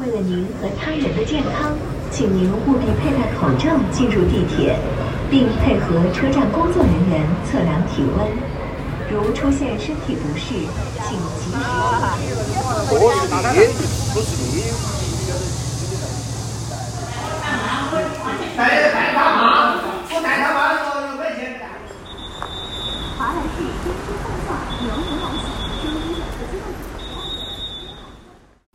为了您和他人的健康，请您务必佩戴口罩进入地铁，并配合车站工作人员测量体温。如出现身体不适，请及时。不是你，不是你。带带他妈，我带他妈的时候有没钱？华莱士真心换算牛牛来洗，声音有个自动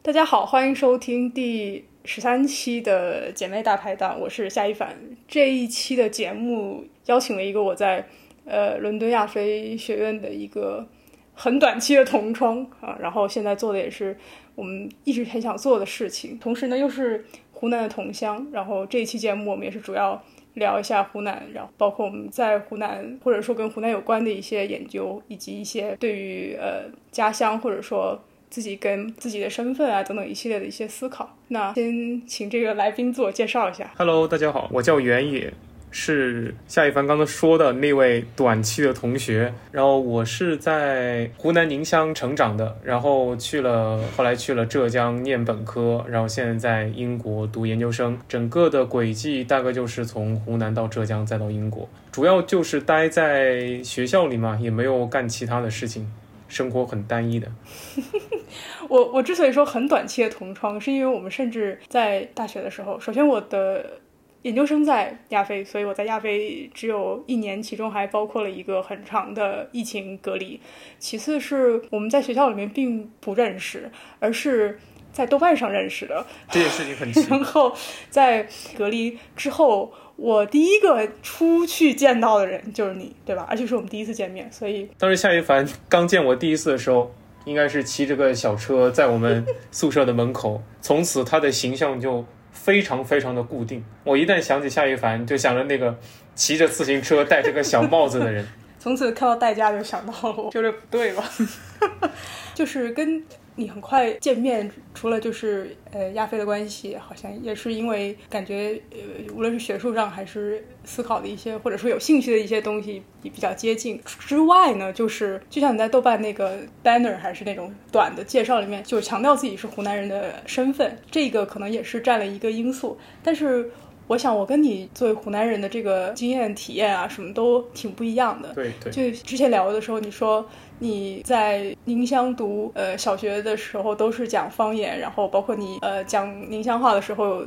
大家好，欢迎收听第十三期的姐妹大排档，我是夏一凡。这一期的节目邀请了一个我在呃伦敦亚非学院的一个很短期的同窗啊，然后现在做的也是我们一直很想做的事情，同时呢又是湖南的同乡。然后这一期节目我们也是主要聊一下湖南，然后包括我们在湖南或者说跟湖南有关的一些研究，以及一些对于呃家乡或者说自己跟自己的身份啊等等一系列的一些思考。那先请这个来宾自我介绍一下。Hello，大家好，我叫袁野，是夏一凡刚刚说的那位短期的同学。然后我是在湖南宁乡成长的，然后去了，后来去了浙江念本科，然后现在在英国读研究生。整个的轨迹大概就是从湖南到浙江，再到英国，主要就是待在学校里嘛，也没有干其他的事情，生活很单一的。我我之所以说很短期的同窗，是因为我们甚至在大学的时候，首先我的研究生在亚非，所以我在亚非只有一年，其中还包括了一个很长的疫情隔离。其次是我们在学校里面并不认识，而是在豆瓣上认识的。这件事情很奇 然后在隔离之后，我第一个出去见到的人就是你，对吧？而且是我们第一次见面，所以当时夏一凡刚见我第一次的时候，应该是骑着个小车在我们宿舍的门口，从此他的形象就非常非常的固定。我一旦想起夏一凡，就想着那个骑着自行车戴着个小帽子的人。从此看到代驾就想到了我，就是不对吧？就是跟你很快见面，除了就是呃亚非的关系，好像也是因为感觉呃无论是学术上还是思考的一些，或者说有兴趣的一些东西比比较接近之外呢，就是就像你在豆瓣那个 banner 还是那种短的介绍里面，就强调自己是湖南人的身份，这个可能也是占了一个因素，但是。我想，我跟你作为湖南人的这个经验、体验啊，什么都挺不一样的。对对，就之前聊的时候，你说你在宁乡读呃小学的时候都是讲方言，然后包括你呃讲宁乡话的时候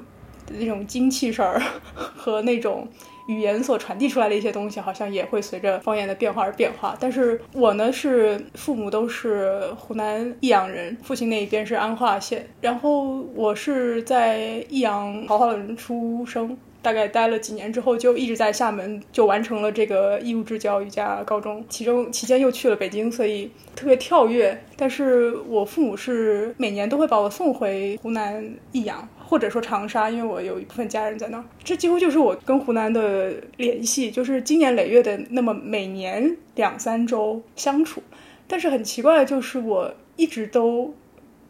那种精气神儿和那种语言所传递出来的一些东西，好像也会随着方言的变化而变化。但是我呢是父母都是湖南益阳人，父亲那一边是安化县，然后我是在益阳桃花轮出生。大概待了几年之后，就一直在厦门，就完成了这个义务制教育加高中，其中期间又去了北京，所以特别跳跃。但是我父母是每年都会把我送回湖南益阳，或者说长沙，因为我有一部分家人在那儿。这几乎就是我跟湖南的联系，就是经年累月的那么每年两三周相处。但是很奇怪的就是，我一直都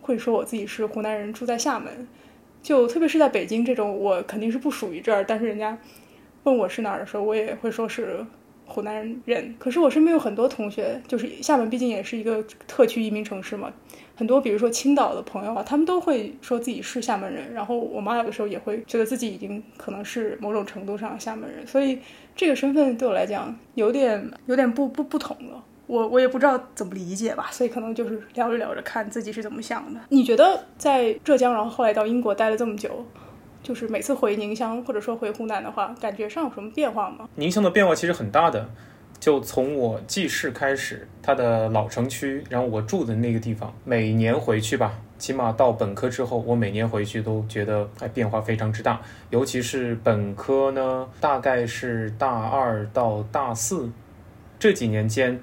会说我自己是湖南人，住在厦门。就特别是在北京这种，我肯定是不属于这儿，但是人家问我是哪儿的时候，我也会说是湖南人。可是我身边有很多同学，就是厦门毕竟也是一个特区移民城市嘛，很多比如说青岛的朋友啊，他们都会说自己是厦门人。然后我妈有的时候也会觉得自己已经可能是某种程度上厦门人，所以这个身份对我来讲有点有点不不不同了。我我也不知道怎么理解吧，所以可能就是聊着聊着看自己是怎么想的。你觉得在浙江，然后后来到英国待了这么久，就是每次回宁乡或者说回湖南的话，感觉上有什么变化吗？宁乡的变化其实很大的，就从我记事开始，它的老城区，然后我住的那个地方，每年回去吧，起码到本科之后，我每年回去都觉得哎变化非常之大，尤其是本科呢，大概是大二到大四这几年间。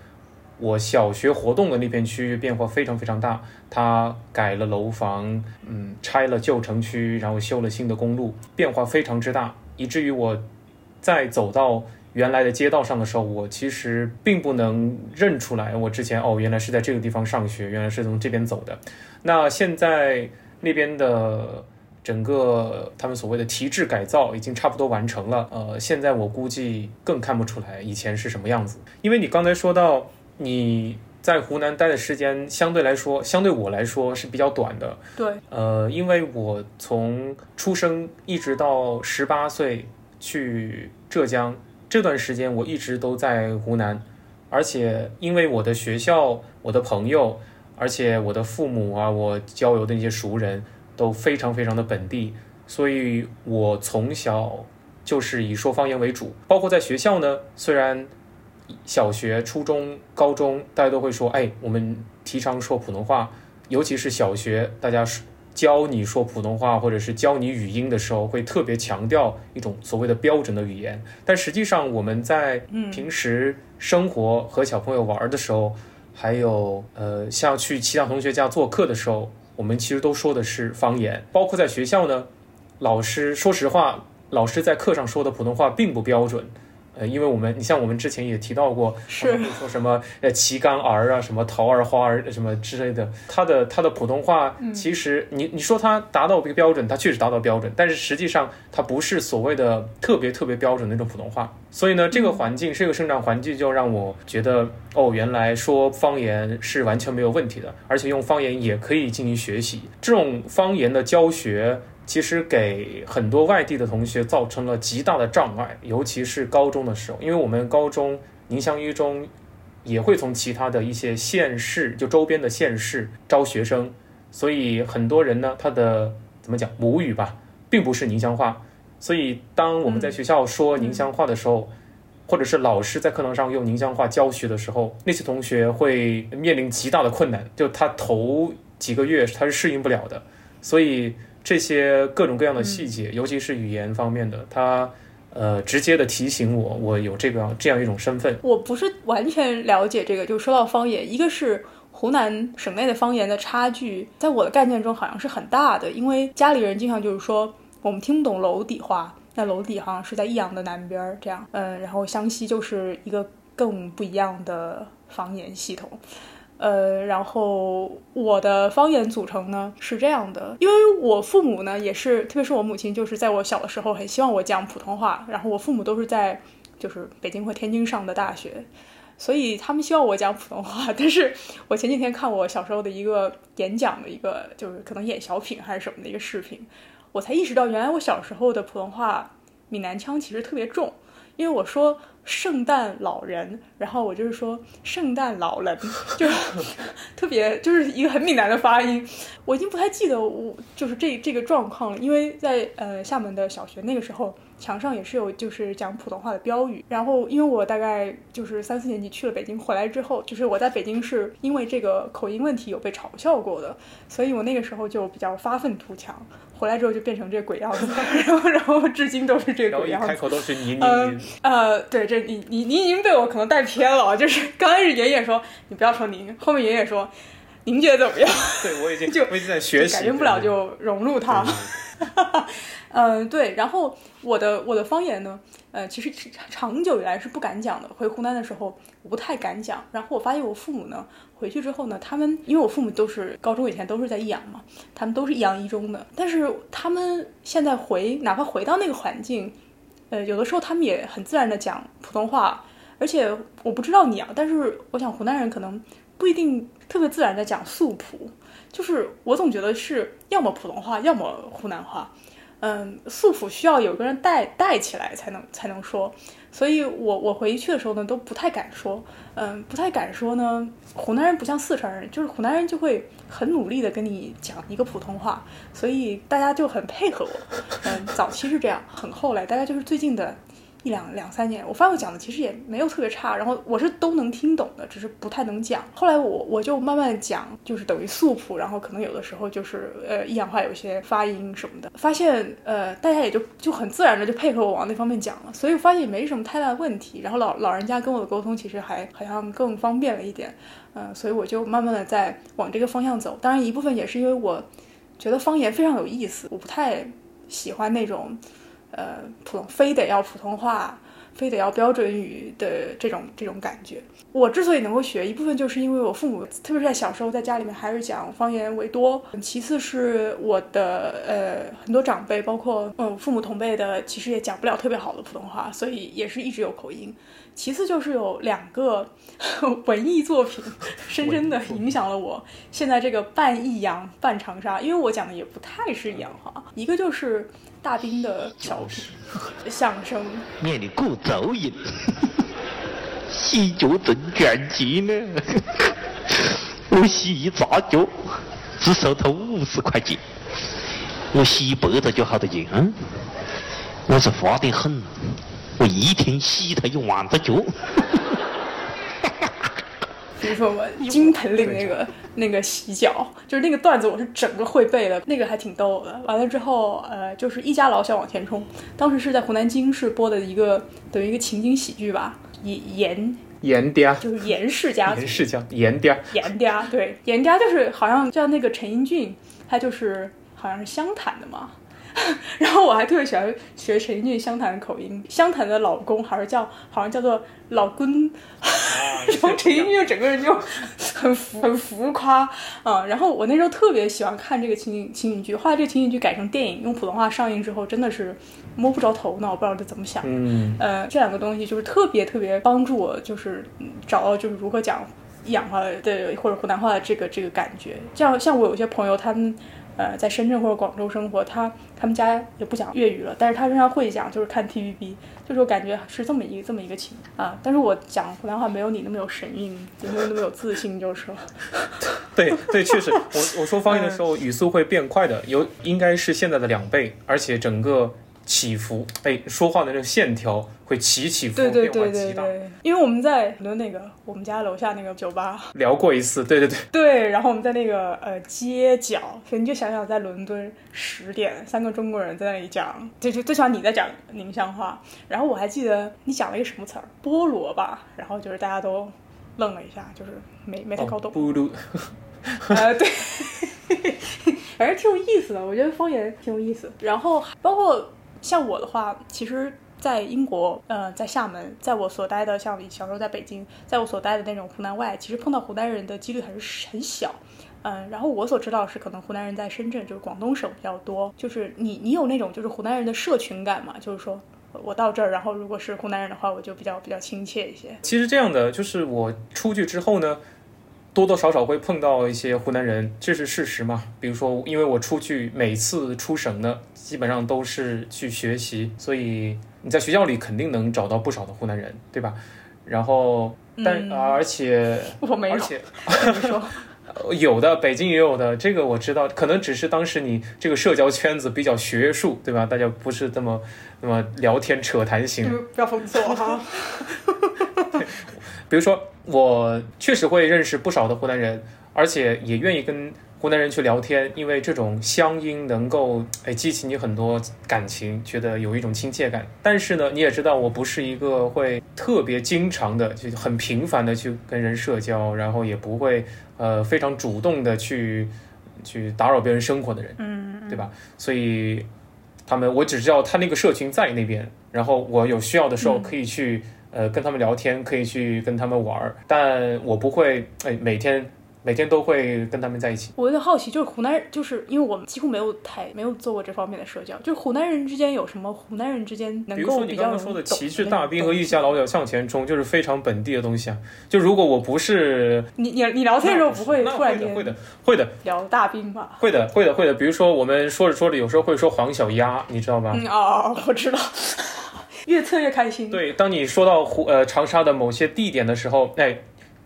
我小学活动的那片区域变化非常非常大，它改了楼房，嗯，拆了旧城区，然后修了新的公路，变化非常之大，以至于我在走到原来的街道上的时候，我其实并不能认出来，我之前哦，原来是在这个地方上学，原来是从这边走的。那现在那边的整个他们所谓的提质改造已经差不多完成了，呃，现在我估计更看不出来以前是什么样子，因为你刚才说到。你在湖南待的时间相对来说，相对我来说是比较短的。对，呃，因为我从出生一直到十八岁去浙江这段时间，我一直都在湖南，而且因为我的学校、我的朋友，而且我的父母啊，我交友的那些熟人都非常非常的本地，所以我从小就是以说方言为主，包括在学校呢，虽然。小学、初中、高中，大家都会说：“哎，我们提倡说普通话，尤其是小学，大家教你说普通话，或者是教你语音的时候，会特别强调一种所谓的标准的语言。但实际上，我们在平时生活和小朋友玩的时候，还有呃，像去其他同学家做客的时候，我们其实都说的是方言。包括在学校呢，老师说实话，老师在课上说的普通话并不标准。”呃，因为我们，你像我们之前也提到过，是说什么呃旗杆儿啊，什么桃儿花儿什么之类的，他的他的普通话，其实你你说他达到一个标准，他确实达到标准，但是实际上他不是所谓的特别特别标准的那种普通话。所以呢，这个环境是一个生长环境，就让我觉得哦，原来说方言是完全没有问题的，而且用方言也可以进行学习。这种方言的教学。其实给很多外地的同学造成了极大的障碍，尤其是高中的时候，因为我们高中宁乡一中也会从其他的一些县市，就周边的县市招学生，所以很多人呢，他的怎么讲母语吧，并不是宁乡话，所以当我们在学校说宁乡话的时候，或者是老师在课堂上用宁乡话教学的时候，那些同学会面临极大的困难，就他头几个月他是适应不了的，所以。这些各种各样的细节，尤其是语言方面的，它呃直接的提醒我，我有这个这样一种身份。我不是完全了解这个，就说到方言，一个是湖南省内的方言的差距，在我的概念中好像是很大的，因为家里人经常就是说我们听不懂娄底话，那娄底好像是在益阳的南边儿这样，嗯，然后湘西就是一个更不一样的方言系统。呃，然后我的方言组成呢是这样的，因为我父母呢也是，特别是我母亲，就是在我小的时候很希望我讲普通话。然后我父母都是在就是北京或天津上的大学，所以他们希望我讲普通话。但是我前几天看我小时候的一个演讲的一个，就是可能演小品还是什么的一个视频，我才意识到原来我小时候的普通话闽南腔其实特别重，因为我说。圣诞老人，然后我就是说圣诞老人，就特别就是一个很闽南的发音，我已经不太记得我就是这这个状况了，因为在呃厦门的小学那个时候。墙上也是有就是讲普通话的标语，然后因为我大概就是三四年级去了北京，回来之后，就是我在北京是因为这个口音问题有被嘲笑过的，所以我那个时候就比较发愤图强，回来之后就变成这鬼样子，然后然后至今都是这个鬼样子。开口都是您您您。呃，对，这你你你已经被我可能带偏了，就是刚开始爷爷说你不要说您，后面爷爷说您觉得怎么样？对我已经就我已经在学习，改变不了就融入它。嗯，对，然后我的我的方言呢，呃，其实长久以来是不敢讲的。回湖南的时候，我不太敢讲。然后我发现我父母呢，回去之后呢，他们因为我父母都是高中以前都是在益阳嘛，他们都是益阳一中的，但是他们现在回哪怕回到那个环境，呃，有的时候他们也很自然的讲普通话。而且我不知道你啊，但是我想湖南人可能不一定特别自然的讲素普，就是我总觉得是要么普通话，要么湖南话。嗯，素朴需要有个人带带起来才能才能说，所以我我回去的时候呢都不太敢说，嗯，不太敢说呢。湖南人不像四川人，就是湖南人就会很努力的跟你讲一个普通话，所以大家就很配合我。嗯，早期是这样，很后来大家就是最近的。一两两三年，我发现我讲的其实也没有特别差，然后我是都能听懂的，只是不太能讲。后来我我就慢慢讲，就是等于素谱，然后可能有的时候就是呃一氧化有些发音什么的，发现呃大家也就就很自然的就配合我往那方面讲了，所以我发现也没什么太大的问题。然后老老人家跟我的沟通其实还好像更方便了一点，嗯，所以我就慢慢的在往这个方向走。当然一部分也是因为我觉得方言非常有意思，我不太喜欢那种。呃，普通非得要普通话，非得要标准语的这种这种感觉。我之所以能够学，一部分就是因为我父母，特别是在小时候在家里面还是讲方言为多，其次是我的呃很多长辈，包括嗯父母同辈的，其实也讲不了特别好的普通话，所以也是一直有口音。其次就是有两个 文艺作品，深深的影响了我现在这个半益阳半长沙，因为我讲的也不太是阳话，一个就是大兵的小品相声，念的古咒音，洗脚挣卷机呢，我洗一扎脚只收他五十块钱，我洗一百个脚好多钱嗯？我是花得很。我一天吸他一万只脚。比如说我金盆岭那个 那个洗脚，就是那个段子，我是整个会背的，那个还挺逗的。完了之后，呃，就是一家老小往前冲，当时是在湖南经视播的一个等于一个情景喜剧吧，严严嗲就是严氏家族，严氏家严嗲严嗲对严嗲就是好像叫那个陈英俊，他就是好像是湘潭的嘛。然后我还特别喜欢学陈奕迅湘潭的口音，湘潭的老公还是叫好像叫做老公，然后陈奕迅整个人就很浮很浮夸啊。然后我那时候特别喜欢看这个情景情景剧，后来这个情景剧改成电影，用普通话上映之后，真的是摸不着头脑，我不知道这怎么想。嗯，呃，这两个东西就是特别特别帮助我，就是找到就是如何讲益阳话的或者湖南话的这个这个感觉。像像我有些朋友他们。呃，在深圳或者广州生活，他他们家也不讲粤语了，但是他仍然会讲，就是看 TVB，就是我感觉是这么一个这么一个情啊。但是我讲湖南话没有你那么有神韵，也没有那么有自信，就是了。对对，确实，我我说方言的时候语速会变快的，有应该是现在的两倍，而且整个。起伏，哎，说话的那个线条会起起伏，对对对对对。因为我们在伦敦那个我们家楼下那个酒吧聊过一次，对对对。对，然后我们在那个呃街角，所以你就想想在伦敦十点，三个中国人在那里讲，就就最少你在讲宁乡话，然后我还记得你讲了一个什么词儿，菠萝吧，然后就是大家都愣了一下，就是没没太搞懂。菠萝。呃，对，反正挺有意思的，我觉得方言挺有意思，然后包括。像我的话，其实，在英国，呃，在厦门，在我所待的，像小时候在北京，在我所待的那种湖南外，其实碰到湖南人的几率还是很小，嗯，然后我所知道是，可能湖南人在深圳，就是广东省比较多，就是你，你有那种就是湖南人的社群感嘛？就是说我到这儿，然后如果是湖南人的话，我就比较比较亲切一些。其实这样的，就是我出去之后呢。多多少少会碰到一些湖南人，这是事实嘛？比如说，因为我出去每次出省呢，基本上都是去学习，所以你在学校里肯定能找到不少的湖南人，对吧？然后，但而且 我没有，而且说有的，北京也有的，这个我知道，可能只是当时你这个社交圈子比较学术，对吧？大家不是这么那么聊天扯谈型，不要封锁哈。比如说，我确实会认识不少的湖南人，而且也愿意跟湖南人去聊天，因为这种乡音能够哎激起你很多感情，觉得有一种亲切感。但是呢，你也知道，我不是一个会特别经常的，就很频繁的去跟人社交，然后也不会呃非常主动的去去打扰别人生活的人，嗯，对吧？所以他们，我只知道他那个社群在那边，然后我有需要的时候可以去。呃，跟他们聊天可以去跟他们玩儿，但我不会哎每天每天都会跟他们在一起。我有点好奇，就是湖南，就是因为我们几乎没有太没有做过这方面的社交，就是湖南人之间有什么湖南人之间能够比较比如说你刚刚说的旗帜大兵和一家老小向前冲，就是非常本地的东西啊。就如果我不是你你你聊天的时候不会突然间会的会的聊大兵吧？会的会的会的。比如说我们说着说着，有时候会说黄小鸭，你知道吗？嗯哦，我知道。越测越开心。对，当你说到湖呃长沙的某些地点的时候，哎，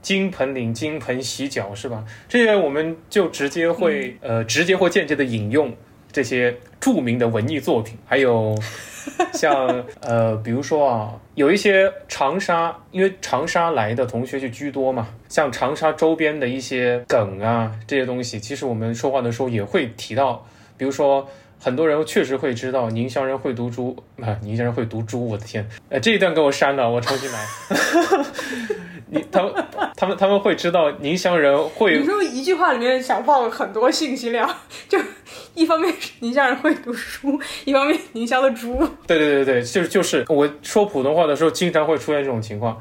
金盆岭、金盆洗脚是吧？这些我们就直接会呃直接或间接的引用这些著名的文艺作品，还有 像呃比如说啊，有一些长沙，因为长沙来的同学就居多嘛，像长沙周边的一些梗啊这些东西，其实我们说话的时候也会提到，比如说。很多人确实会知道宁乡人会读猪 啊，宁乡人会读猪，我的天，呃，这一段给我删了，我重新来。你他们他们他们会知道宁乡人会你说一句话里面想放很多信息量，就一方面是宁乡人会读书，一方面宁乡的猪。对对对对，就是就是我说普通话的时候，经常会出现这种情况。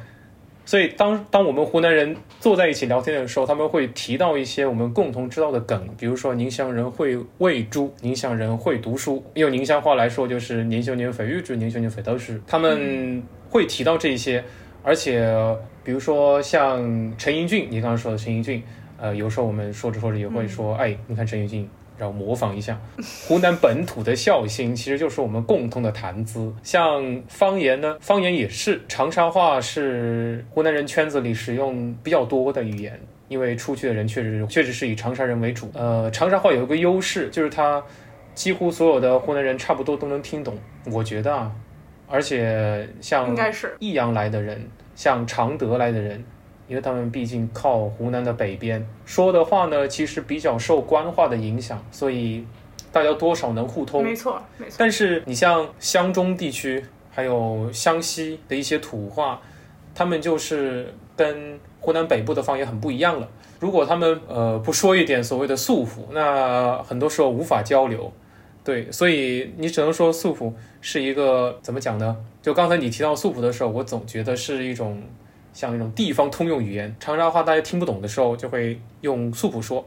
所以当当我们湖南人坐在一起聊天的时候，他们会提到一些我们共同知道的梗，比如说宁乡人会喂猪，宁乡人会读书，用宁乡话来说就是宁乡人会育猪，宁乡人会读书。他们会提到这些，而且比如说像陈英俊，你刚刚说的陈英俊，呃，有时候我们说着说着也会说，哎，你看陈英俊。然后模仿一下湖南本土的孝心，其实就是我们共同的谈资。像方言呢，方言也是长沙话是湖南人圈子里使用比较多的语言，因为出去的人确实确实是以长沙人为主。呃，长沙话有一个优势，就是它几乎所有的湖南人差不多都能听懂。我觉得啊，而且像应该是益阳来的人，像常德来的人。因为他们毕竟靠湖南的北边，说的话呢，其实比较受官话的影响，所以大家多少能互通。没错，没错。但是你像湘中地区，还有湘西的一些土话，他们就是跟湖南北部的方言很不一样了。如果他们呃不说一点所谓的素朴，那很多时候无法交流。对，所以你只能说素朴是一个怎么讲呢？就刚才你提到素朴的时候，我总觉得是一种。像那种地方通用语言，长沙话大家听不懂的时候，就会用素朴说，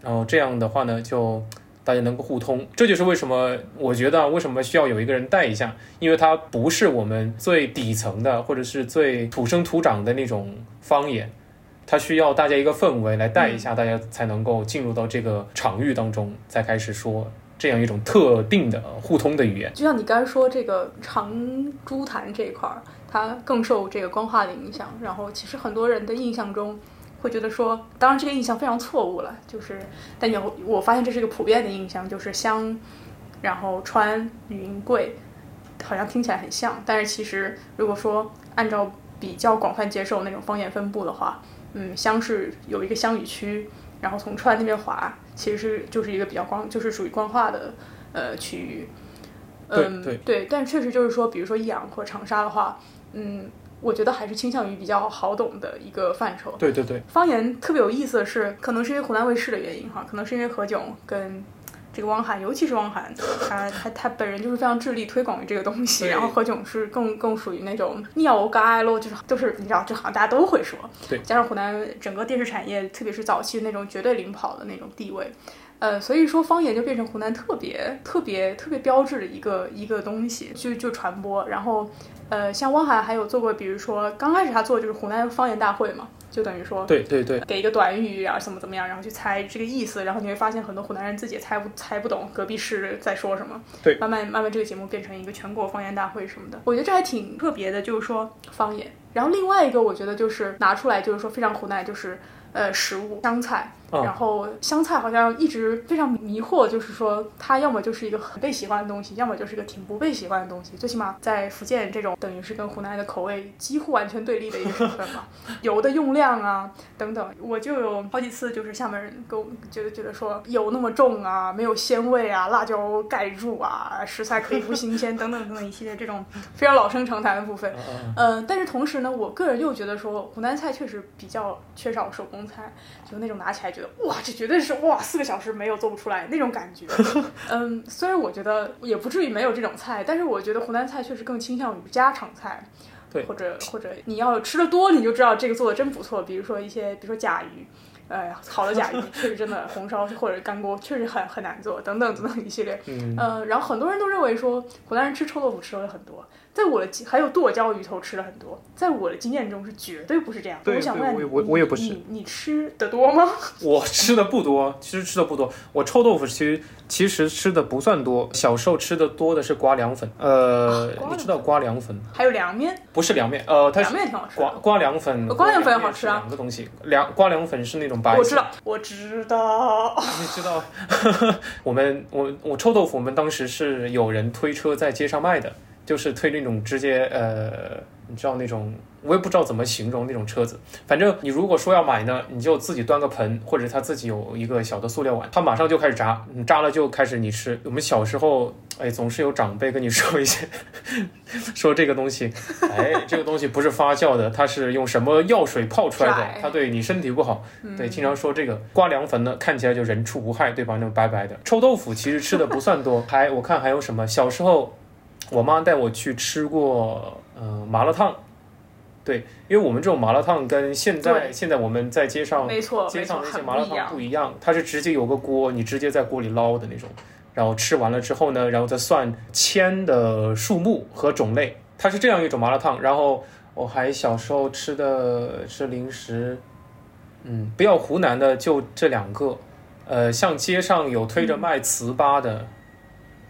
然后这样的话呢，就大家能够互通。这就是为什么我觉得为什么需要有一个人带一下，因为它不是我们最底层的或者是最土生土长的那种方言，它需要大家一个氛围来带一下，大家才能够进入到这个场域当中，再开始说这样一种特定的互通的语言。就像你刚才说这个长株潭这一块儿。它更受这个官话的影响，然后其实很多人的印象中会觉得说，当然这个印象非常错误了，就是，但有我发现这是一个普遍的印象，就是湘，然后川、云贵，好像听起来很像，但是其实如果说按照比较广泛接受那种方言分布的话，嗯，湘是有一个湘语区，然后从川那边划，其实是就是一个比较光，就是属于光化的呃区域，嗯，对对，但确实就是说，比如说益阳或长沙的话。嗯，我觉得还是倾向于比较好懂的一个范畴。对对对，方言特别有意思的是，可能是因为湖南卫视的原因哈，可能是因为何炅跟这个汪涵，尤其是汪涵，他他他本人就是非常致力推广于这个东西。然后何炅是更更属于那种尿该咯，就是就是你知道，就好像大家都会说。对，加上湖南整个电视产业，特别是早期那种绝对领跑的那种地位，呃，所以说方言就变成湖南特别特别特别标志的一个一个东西，就就传播，然后。呃，像汪涵还有做过，比如说刚开始他做就是湖南方言大会嘛，就等于说对对对，给一个短语啊，怎么怎么样，然后去猜这个意思，然后你会发现很多湖南人自己也猜不猜不懂隔壁市在说什么。对，慢慢慢慢这个节目变成一个全国方言大会什么的，我觉得这还挺特别的，就是说方言。然后另外一个我觉得就是拿出来就是说非常湖南，就是呃食物湘菜。然后香菜好像一直非常迷惑，就是说它要么就是一个很被喜欢的东西，要么就是一个挺不被喜欢的东西。最起码在福建这种等于是跟湖南的口味几乎完全对立的一个省份嘛，油的用量啊等等，我就有好几次就是厦门人跟我觉得觉得说油那么重啊，没有鲜味啊，辣椒盖住啊，食材可以不新鲜 等等等等一系列这种非常老生常谈的部分。嗯，但是同时呢，我个人又觉得说湖南菜确实比较缺少手工菜，就那种拿起来就。哇，这绝对是哇，四个小时没有做不出来那种感觉。嗯，虽然我觉得也不至于没有这种菜，但是我觉得湖南菜确实更倾向于家常菜，对，或者或者你要吃的多，你就知道这个做的真不错。比如说一些，比如说甲鱼，哎呀，好的甲鱼确实真的红烧或者干锅确实很很难做，等等等等一系列。嗯，呃，然后很多人都认为说湖南人吃臭豆腐吃的很多。在我的还有剁椒鱼头吃了很多，在我的经验中是绝对不是这样。我想问你，我我也不是。你你吃的多吗？我吃的不多，其实吃的不多。我臭豆腐其实其实吃的不算多。小时候吃的多的是刮凉粉，呃，你知道刮凉粉？还有凉面？不是凉面，呃，它凉面挺好吃。刮刮凉粉，刮凉粉也好吃啊。两个东西，凉刮凉粉是那种白。我知道，我知道。你知道？我们我我臭豆腐，我们当时是有人推车在街上卖的。就是推那种直接呃，你知道那种，我也不知道怎么形容那种车子。反正你如果说要买呢，你就自己端个盆，或者他自己有一个小的塑料碗，他马上就开始炸，你炸了就开始你吃。我们小时候，哎，总是有长辈跟你说一些，说这个东西，哎，这个东西不是发酵的，它是用什么药水泡出来的，它对你身体不好。对，经常说这个刮凉粉呢，看起来就人畜无害，对吧？那种白白的。臭豆腐其实吃的不算多，还我看还有什么，小时候我妈带我去吃过，呃，麻辣烫。对，因为我们这种麻辣烫跟现在现在我们在街上没错街上那些麻辣烫不一样它是直接有个锅，你直接在锅里捞的那种，然后吃完了之后呢，然后再算签的数目和种类，它是这样一种麻辣烫。然后我还小时候吃的是零食，嗯，不要湖南的就这两个，呃，像街上有推着卖糍粑的，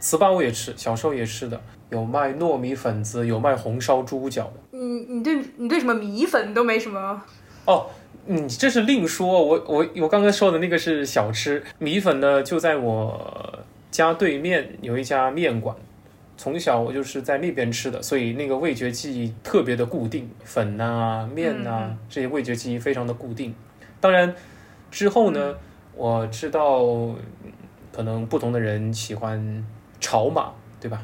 糍粑我也吃，小时候也吃的，有卖糯米粉子，有卖红烧猪脚的。你你对你对什么米粉都没什么哦，你这是另说。我我我刚刚说的那个是小吃，米粉呢就在我家对面有一家面馆，从小我就是在那边吃的，所以那个味觉记忆特别的固定，粉呐、面呐、嗯这些味觉记忆非常的固定。当然之后呢，我知道嗯可能不同的人喜欢炒码，对吧？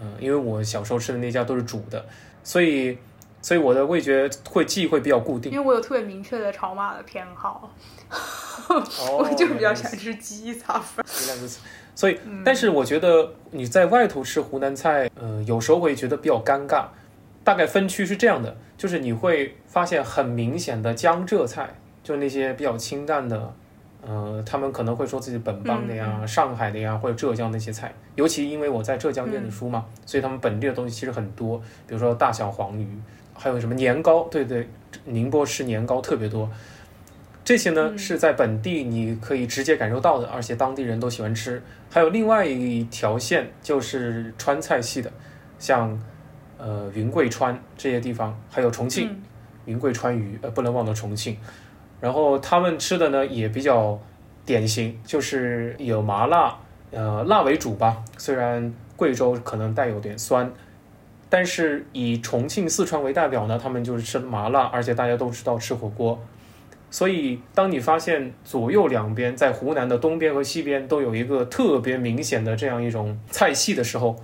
嗯、因为我小时候吃的那家都是煮的，所以。所以我的味觉会记忆会比较固定因。为我有特别明确的炒码的偏好，哦 我就比较喜欢吃鸡杂粉。原来如此。所以，但是我觉得你在外头吃湖南菜，呃，有时候会觉得比较尴尬。大概分区是这样的，就是你会发现很明显的江浙菜，就那些比较清淡的，呃，他们可能会说自己本帮的呀、上海的呀，或者浙江那些菜。尤其因为我在浙江念的书嘛，所以他们本地的东西其实很多，比如说大小黄鱼，还有什么年糕，对对，宁波吃年糕特别多。这些呢、是在本地你可以直接感受到的，而且当地人都喜欢吃。还有另外一条线就是川菜系的，像呃云贵川这些地方，还有重庆、嗯云贵川渝，呃不能忘了重庆。然后他们吃的呢也比较典型，就是有麻辣，呃辣为主吧。虽然贵州可能带有点酸，但是以重庆、四川为代表呢，他们就是吃麻辣，而且大家都知道吃火锅。所以，当你发现左右两边在湖南的东边和西边都有一个特别明显的这样一种菜系的时候，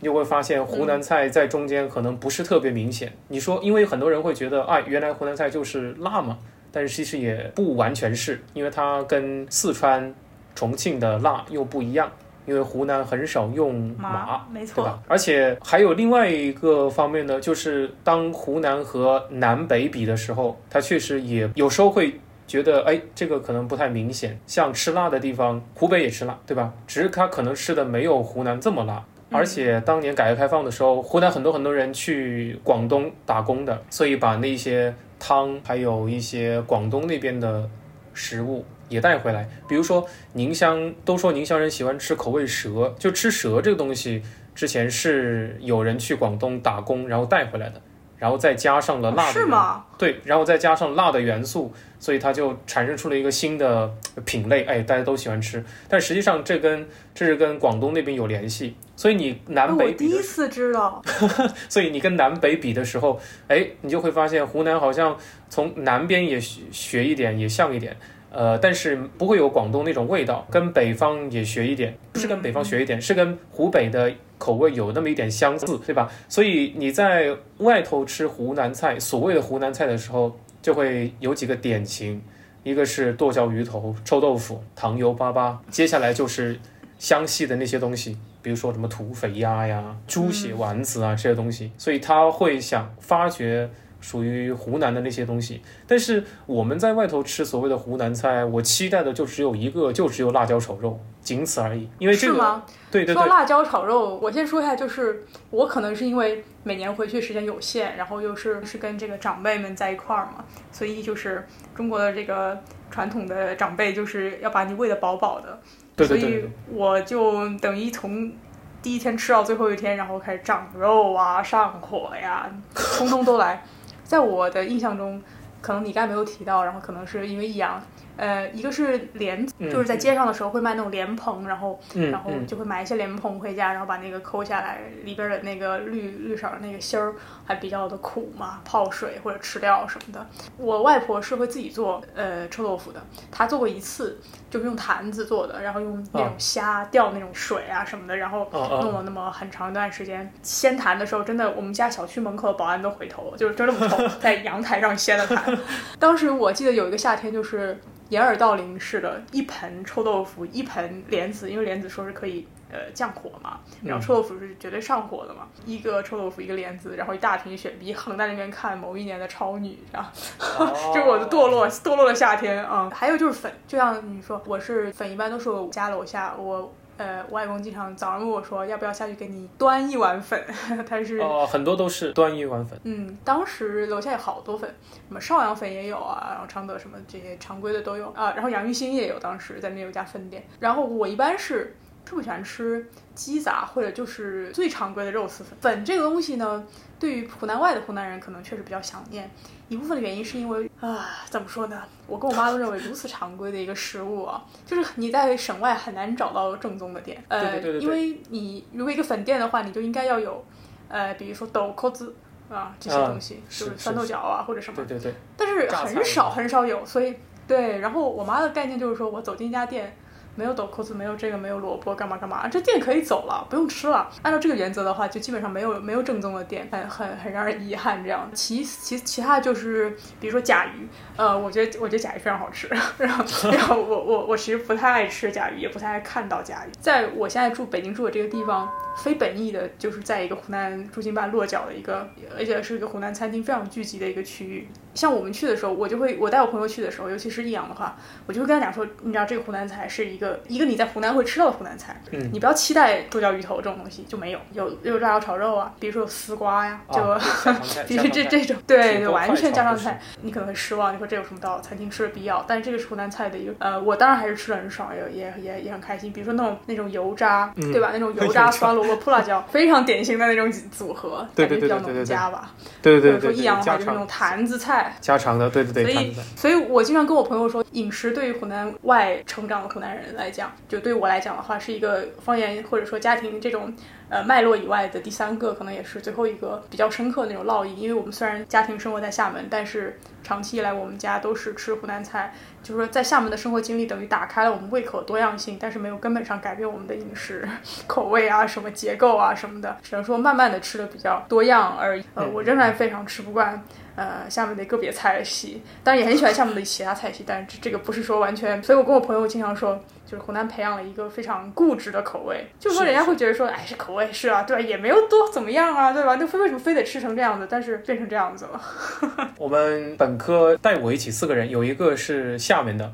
你就会发现湖南菜在中间可能不是特别明显。你说，因为很多人会觉得，啊，原来湖南菜就是辣嘛，但是其实也不完全是，因为它跟四川、重庆的辣又不一样。因为湖南很少用麻对错吧？而且还有另外一个方面呢，就是当湖南和南北比的时候，它确实也有时候会觉得，哎，这个可能不太明显。像吃辣的地方，湖北也吃辣，对吧？只是它可能吃的没有湖南这么辣。而且当年改革开放的时候，湖南很多很多人去广东打工的，所以把那些汤，还有一些广东那边的食物也带回来。比如说宁乡，都说宁乡人喜欢吃口味蛇，就吃蛇这个东西，之前是有人去广东打工，然后带回来的，然后再加上了辣是吗？对，然后再加上辣的元素，所以它就产生出了一个新的品类，哎，大家都喜欢吃。但实际上这跟这是跟广东那边有联系，所以你哎南北比的第一次知道，所以你跟南北比的时候，哎，你就会发现湖南好像从南边也学学一点，也像一点，呃，但是不会有广东那种味道。跟北方也学一点，不是跟北方学一点，是跟湖北的口味有那么一点相似，对吧？所以你在外头吃湖南菜，所谓的湖南菜的时候，就会有几个典型，一个是剁椒鱼头、臭豆腐、糖油粑粑，接下来就是湘西的那些东西，比如说什么土匪鸭呀、猪血丸子啊这些东西，所以他会想发掘属于湖南的那些东西。但是我们在外头吃所谓的湖南菜，我期待的就只有一个，就只有辣椒炒肉，仅此而已。因为这个，是吗？对对对，说辣椒炒肉，我先说一下，就是我可能是因为每年回去时间有限，然后又是是跟这个长辈们在一块儿嘛，所以就是中国的这个传统的长辈就是要把你喂得饱饱的，对对对所以我就等于从第一天吃到最后一天，然后开始长肉啊、上火呀，通通都来。在我的印象中，可能你刚才没有提到，然后可能是因为易阳，呃，一个是莲就是在街上的时候会卖那种莲蓬，然后嗯然后嗯就会买一些莲蓬回家，然后把那个抠下来，里边的那个绿绿色儿的那个芯儿还比较的苦嘛，泡水或者吃掉什么的。我外婆是会自己做呃臭豆腐的，她做过一次，就是用坛子做的，然后用那种哦虾吊那种水啊什么的，然后弄了那么很长一段时间。掀坛的时候，真的我们家小区门口的保安都回头了，就是就这么丑，在阳台上掀的坛。当时我记得有一个夏天，就是掩耳盗铃似的，一盆臭豆腐，一盆莲子，因为莲子说是可以呃降火嘛，然后臭豆腐是绝对上火的嘛，一个臭豆腐，一个莲子，然后一大瓶雪碧，横在那边看某一年的超女，这样，这是我的堕落堕落的夏天啊、还有就是粉，就像你说，我是粉，一般都是我家楼下我。呃，我外公经常早上问我说，要不要下去给你端一碗粉？他是哦、很多都是端一碗粉。嗯，当时楼下有好多粉，什么邵阳粉也有啊，然后常德什么这些常规的都有啊，然后杨玉兴也有，当时在那边有家分店。然后我一般是特别喜欢吃鸡杂或者就是最常规的肉丝粉。粉这个东西呢，对于湖南外的湖南人可能确实比较想念。一部分的原因是因为啊，怎么说呢？我跟我妈都认为如此常规的一个食物啊，就是你在省外很难找到正宗的店。呃，对对对对对因为你如果一个粉店的话，你就应该要有，呃，比如说豆蔻子啊这些啊东西，是就是酸豆角啊或者什么对。对对，但是很少很少有，所以对。然后我妈的概念就是说，我走进一家店，没有豆蔻子，没有这个，没有萝卜，干嘛干嘛，这店可以走了，不用吃了。按照这个原则的话，就基本上没有没有正宗的店，很很很让人遗憾这样。其其其他就是比如说甲鱼，呃，我觉得我觉得甲鱼非常好吃，然后然后我我我其实不太爱吃甲鱼，也不太爱看到甲鱼。在我现在住北京住的这个地方，非本意的就是在一个湖南驻京办落脚的一个，而且是一个湖南餐厅非常聚集的一个区域。像我们去的时候，我就会我带我朋友去的时候，尤其是益阳的话，我就会跟他讲说，你知道这个湖南菜是一个一个你在湖南会吃到的湖南菜，嗯你不要期待剁椒鱼头这种东西就没有，有有辣椒炒肉啊，比如说有丝瓜呀，就、啊 比如说这这种对对完全家常菜，你可能会失望，你说这有什么到餐厅吃的必要？但是这个是湖南菜的一个，呃，我当然还是吃的很爽，也也也也很开心。比如说那种那种油渣，嗯对吧？那种 油渣酸萝卜扑辣椒，非常典型的那种组合，对对感觉比较对对对对农家吧。对对对对对，家阳的话就是那种坛子菜，家常的，对对对，所以所以我经常跟我朋友说，饮食对于湖南外成长的湖南人来讲，就对我来讲的话，是一个方言或者说家庭这种呃脉络以外的第三个，可能也是最后一个比较深刻的那种烙印。因为我们虽然家庭生活在厦门，但是长期以来我们家都是吃湖南菜，就是说在厦门的生活经历等于打开了我们胃口多样性，但是没有根本上改变我们的饮食口味啊、什么结构啊什么的，只能说慢慢的吃的比较多样而已。呃，我仍然非常吃不惯。呃，厦门的个别菜系，当然也很喜欢厦门的其他菜系，但是这这个不是说完全，所以我跟我朋友经常说，就是湖南培养了一个非常固执的口味，就是说人家会觉得说，哎，这口味是啊，对吧？也没有多怎么样啊，对吧？那非为什么非得吃成这样子？但是变成这样子了，我们本科带我一起四个人，有一个是厦门的。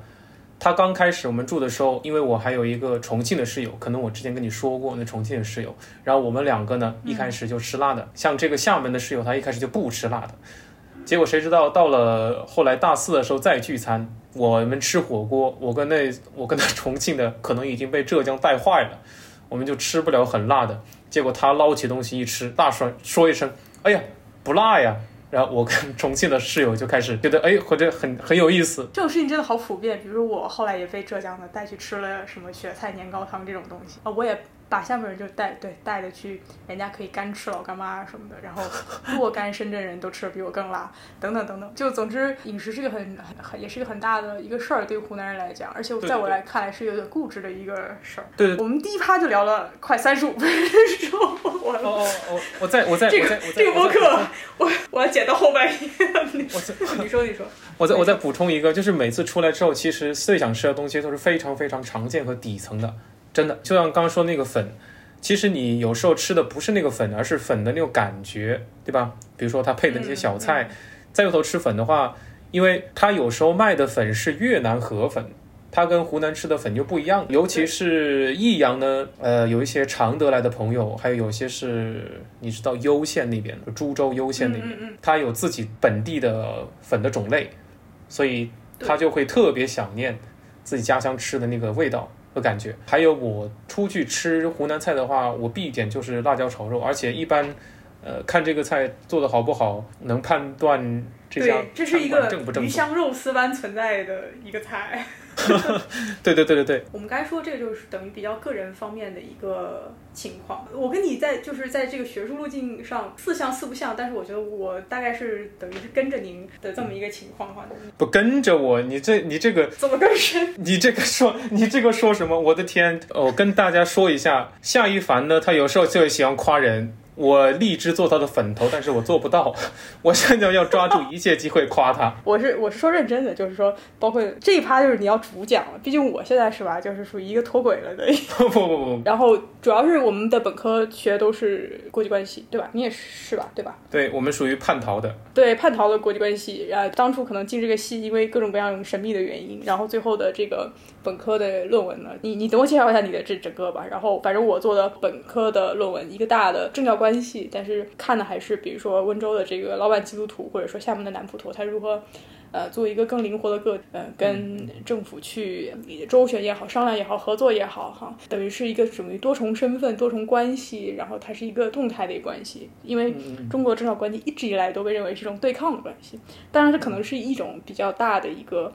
他刚开始我们住的时候，因为我还有一个重庆的室友，可能我之前跟你说过那重庆的室友，然后我们两个呢一开始就吃辣的，像这个厦门的室友他一开始就不吃辣的，结果谁知道到了后来大四的时候再聚餐，我们吃火锅，我跟那我跟那重庆的可能已经被浙江带坏了，我们就吃不了很辣的，结果他捞起东西一吃，大说说一声，哎呀不辣呀。然后我跟重庆的室友就开始觉得，哎，或者很很有意思，这种事情真的好普遍。比如我后来也被浙江的带去吃了什么雪菜年糕汤这种东西啊、我也把下面人就带对带着去，人家可以干吃老干妈什么的，然后若干深圳人都吃的比我更辣，等等等等。就总之，饮食是一个很很很也是一个很大的一个事儿，对于湖南人来讲，而且对在我来看来是有点固执的一个事儿。对对我们第一趴就聊了快三十五分钟，我哦哦哦，我在我在这个我在我在这个播我在客，我我要剪到后半夜。你说你说，我再我再补充一个，就是每次出来之后，其实最想吃的东西都是非常非常常见和底层的，真的。就像刚刚说那个粉，其实你有时候吃的不是那个粉，而是粉的那种感觉，对吧？比如说它配的那些小菜，在外头吃粉的话，因为它有时候卖的粉是越南河粉。它跟湖南吃的粉就不一样，尤其是益阳呢，呃，有一些常德来的朋友，还有有些是你知道攸县那边，株洲攸县那边，嗯嗯嗯它有自己本地的粉的种类，所以他就会特别想念自己家乡吃的那个味道和感觉。还有我出去吃湖南菜的话，我必点就是辣椒炒肉，而且一般呃，看这个菜做的好不好，能判断这家对，这是一个鱼。香肉丝般存在的一个菜。对对对对对，我们刚才说这个就是等于比较个人方面的一个情况。我跟你在就是在这个学术路径上似像似不像，但是我觉得我大概是等于是跟着您的这么一个情况哈。不跟着我，你这你这个 怎么更深？你这个说，你这个说什么？我的天！我跟大家说一下，夏一凡呢，他有时候就喜欢夸人。我立志做他的粉头，但是我做不到。我现在要抓住一切机会夸他。我是我是说认真的，就是说，包括这一趴就是你要主讲了，毕竟我现在是吧，就是属于一个脱轨了的。不不不不，然后主要是我们的本科学都是国际关系，对吧？你也是吧，对吧？对我们属于叛逃的。对叛逃的国际关系，然后当初可能进这个系，因为各种各样神秘的原因，然后最后的这个本科的论文呢，你你等我介绍一下你的这整个吧。然后反正我做的本科的论文，一个大的政教关系，但是看的还是比如说温州的这个老板基督徒，或者说厦门的南普陀，他如何。呃，做一个更灵活的个，呃，跟政府去周旋也好，商量也好，合作也好，哈，等于是一个属于多重身份、多重关系，然后它是一个动态的一个关系，因为中国政教关系一直以来都被认为是一种对抗的关系，当然这可能是一种比较大的一个。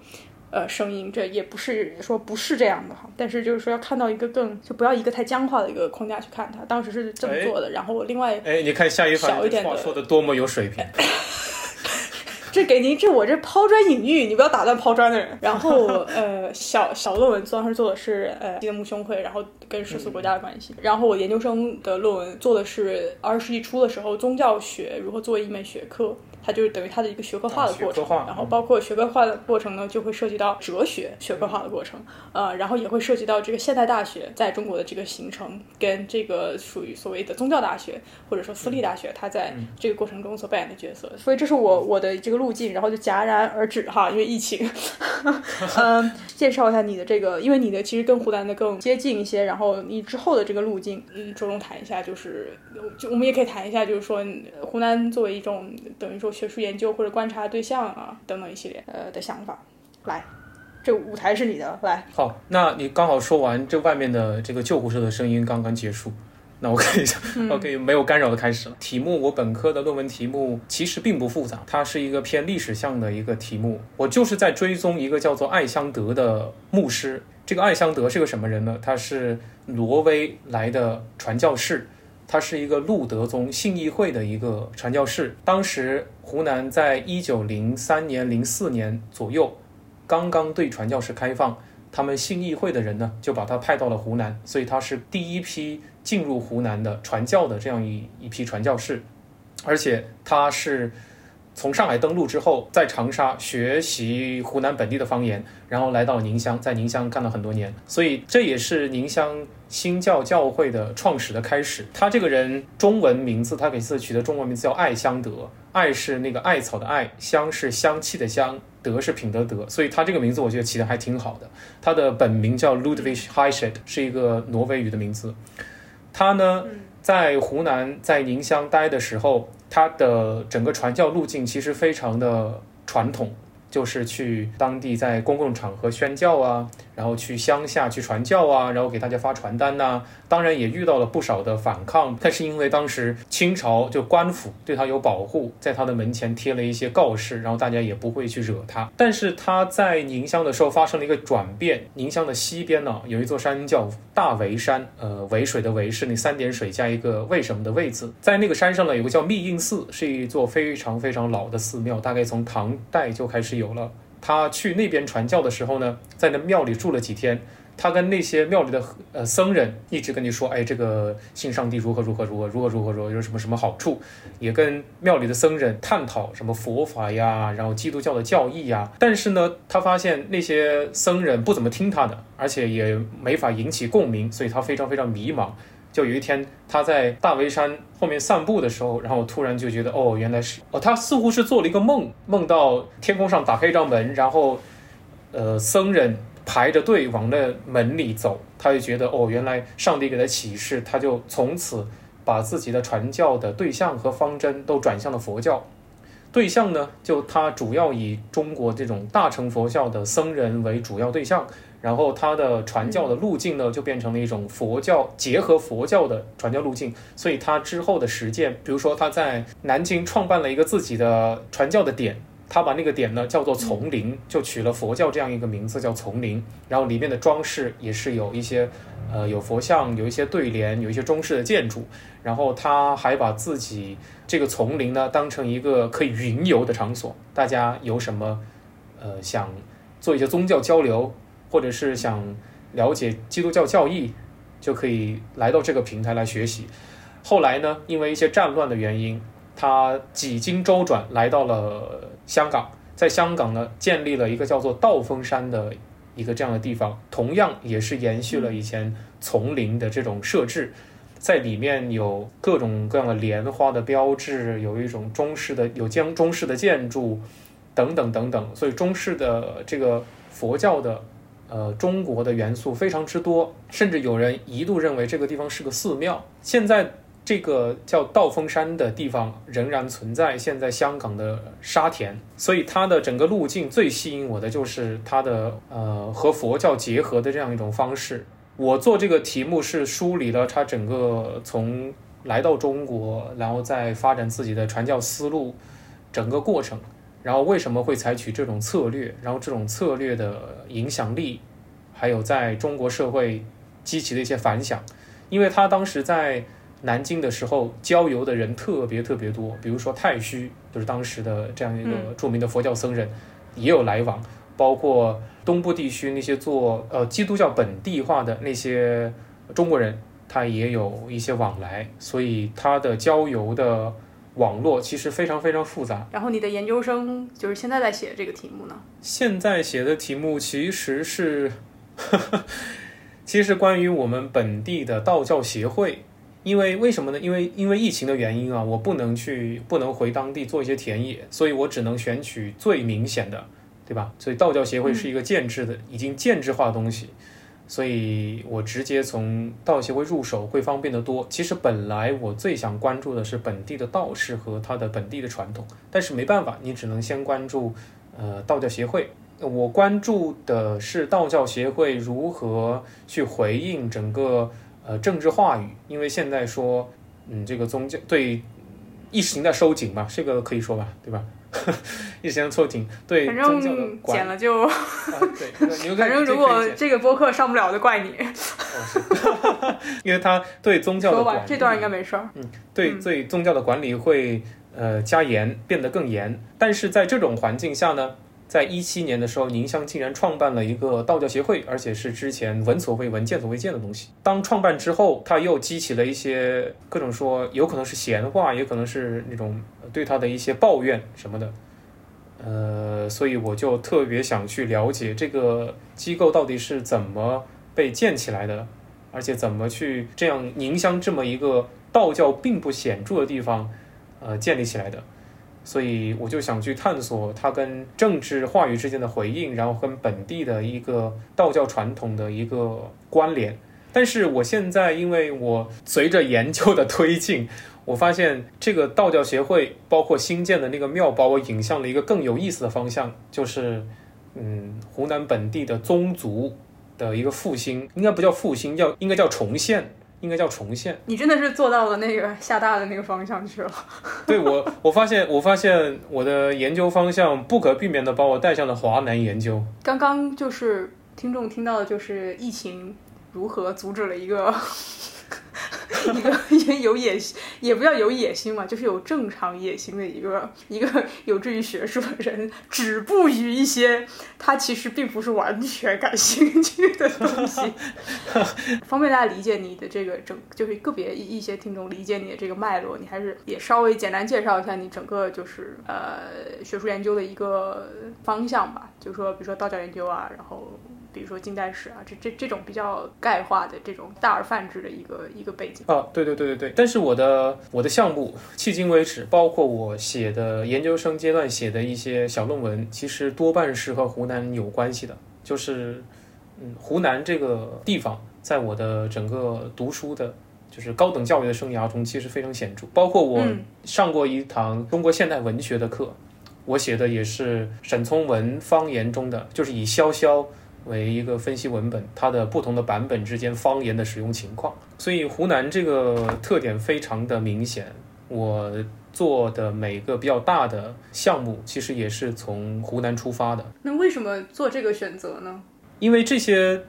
呃，声音这也不是说不是这样的哈，但是就是说要看到一个更就不要一个太僵化的一个框架去看它，当时是这么做的。然后另外，哎，你看夏一凡这话小一点的说的多么有水平。这给您，这我这抛砖引玉，你不要打断抛砖的人。然后呃，小小论文当时做的是呃基德穆兄会，然后跟世俗国家的关系。然后我研究生的论文做的是二十世纪初的时候宗教学如何作为一门学科。它就是等于它的一个学科化的过程，然后包括学科化的过程呢，就会涉及到哲学学科化的过程，呃，然后也会涉及到这个现代大学在中国的这个形成，跟这个属于所谓的宗教大学或者说私立大学，它在这个过程中所扮演的角色。所以这是我我的这个路径，然后就戛然而止哈，因为疫情。嗯，介绍一下你的这个，因为你的其实跟湖南的更接近一些，然后你之后的这个路径，嗯，着重谈一下，就是就我们也可以谈一下，就是说湖南作为一种等于说学术研究或者观察对象啊等等一系列呃的想法，来，这舞台是你的，来，好，那你刚好说完，这外面的这个救护车的声音刚刚结束，那我可以 我可以没有干扰的开始了。题目我本科的论文题目其实并不复杂，它是一个偏历史向的一个题目。我就是在追踪一个叫做艾香德的牧师。这个艾香德是个什么人呢？他是挪威来的传教士。他是一个路德宗信义会的一个传教士。当时湖南在一九零三年、零四年左右，刚刚对传教士开放，他们信义会的人呢，就把他派到了湖南，所以他是第一批进入湖南的传教的这样一一批传教士，而且他是。从上海登陆之后，在长沙学习湖南本地的方言，然后来到宁乡，在宁乡干了很多年，所以这也是宁乡新教教会的创始的开始。他这个人中文名字，他给自己取的中文名字叫艾香德，艾是那个艾草的艾，香是香气的香，德是品德德，所以他这个名字我觉得起的还挺好的。他的本名叫 Ludwig Heischet，是一个挪威语的名字。他呢，在湖南在宁乡待的时候。他的整个传教路径其实非常的传统，就是去当地在公共场合宣教啊，然后去乡下去传教啊，然后给大家发传单呐、当然也遇到了不少的反抗，但是因为当时清朝就官府对他有保护，在他的门前贴了一些告示，然后大家也不会去惹他。但是他在宁乡的时候发生了一个转变，宁乡的西边呢有一座山叫大围山，呃，围水的围是那三点水加一个为什么的为字，在那个山上呢有个叫密印寺，是一座非常非常老的寺庙，大概从唐代就开始有了。他去那边传教的时候呢，在那庙里住了几天。他跟那些庙里的呃僧人一直跟你说，哎，这个信上帝如何如何如何如何如何如何有什么什么好处，也跟庙里的僧人探讨什么佛法呀，然后基督教的教义呀。但是呢，他发现那些僧人不怎么听他的，而且也没法引起共鸣，所以他非常非常迷茫。就有一天，他在大围山后面散步的时候，然后突然就觉得，哦，原来是哦，他似乎是做了一个梦，梦到天空上打开一张门，然后，呃，僧人排着队往那门里走，他就觉得，哦，原来上帝给他启示，他就从此把自己的传教的对象和方针都转向了佛教。对象呢，就他主要以中国这种大乘佛教的僧人为主要对象，然后它的传教的路径呢，就变成了一种佛教结合佛教的传教路径。所以他之后的实践，比如说他在南京创办了一个自己的传教的点，他把那个点呢叫做丛林，就取了佛教这样一个名字叫丛林。然后里面的装饰也是有一些，呃，有佛像，有一些对联，有一些中式的建筑。然后他还把自己这个丛林呢当成一个可以云游的场所，大家有什么，呃，想做一些宗教交流。或者是想了解基督教教义，就可以来到这个平台来学习。后来呢，因为一些战乱的原因，他几经周转来到了香港，在香港呢建立了一个叫做道风山的一个这样的地方，同样也是延续了以前丛林的这种设置，在里面有各种各样的莲花的标志，有一种中式的有将中式的建筑等等等等，所以中式的这个佛教的。呃，中国的元素非常之多，甚至有人一度认为这个地方是个寺庙。现在这个叫道风山的地方仍然存在，现在香港的沙田。所以它的整个路径最吸引我的就是它的呃和佛教结合的这样一种方式。我做这个题目是梳理了它整个从来到中国，然后再发展自己的传教思路整个过程。然后为什么会采取这种策略？然后这种策略的影响力，还有在中国社会激起的一些反响。因为他当时在南京的时候，郊游的人特别特别多，比如说太虚，就是当时的这样一个著名的佛教僧人，也有来往。包括东部地区那些做呃基督教本地化的那些中国人，他也有一些往来，所以他的郊游的。网络其实非常非常复杂。然后你的研究生就是现在在写这个题目呢？现在写的题目其实是，其实是关于我们本地的道教协会。因为为什么呢？因为因为疫情的原因啊，我不能去，不能回当地做一些田野，所以我只能选取最明显的，对吧？所以道教协会是一个建制的、已经建制化的东西。所以我直接从道协会入手会方便得多。其实本来我最想关注的是本地的道士和他的本地的传统，但是没办法，你只能先关注呃道教协会。我关注的是道教协会如何去回应整个呃政治话语，因为现在说嗯这个宗教对意识形态收紧嘛，这个可以说吧，对吧？一时间凑停，对，反正剪了就，对，反正如果这个播客上不了，就怪你。因为他对宗教的管，这段应该没事儿。嗯，对，对宗教的管理会呃加严，变得更严。但是在这种环境下呢？在一七年的时候，宁乡竟然创办了一个道教协会，而且是之前闻所未闻、见所未见的东西。当创办之后，他又激起了一些各种说，有可能是闲话，也可能是那种对他的一些抱怨什么的。呃，所以我就特别想去了解这个机构到底是怎么被建起来的，而且怎么去这样宁乡这么一个道教并不显著的地方，呃，建立起来的。所以我就想去探索它跟政治话语之间的回应，然后跟本地的一个道教传统的一个关联。但是我现在，因为我随着研究的推进，我发现这个道教协会包括新建的那个庙，把我引向了一个更有意思的方向，就是嗯，湖南本地的宗族的一个复兴，应该不叫复兴，叫应该叫重现。应该叫重现。你真的是做到了那个厦大的那个方向去了。对我，我发现，我发现我的研究方向不可避免的把我带向了华南研究。刚刚就是听众听到的就是疫情如何阻止了一个。一个也有野心，也不叫有野心嘛，就是有正常野心的一个一个有志于学术的人，止步于一些他其实并不是完全感兴趣的东西。方便大家理解你的这个整，就是个别一些听众理解你的这个脉络，你还是也稍微简单介绍一下你整个就是呃学术研究的一个方向吧，就是说比如说道教研究啊，然后。比如说近代史啊，这这这种比较概化的这种大而泛之的一个一个背景啊，对对对对对。但是我的我的项目迄今为止，包括我写的研究生阶段写的一些小论文，其实多半是和湖南有关系的。就是嗯，湖南这个地方，在我的整个读书的，就是高等教育的生涯中，其实非常显著。包括我上过一堂中国现代文学的课，我写的也是沈从文方言中的，就是以潇潇。为一个分析文本，它的不同的版本之间方言的使用情况。所以湖南这个特点非常的明显。我做的每个比较大的项目，其实也是从湖南出发的。那为什么做这个选择呢？因为这些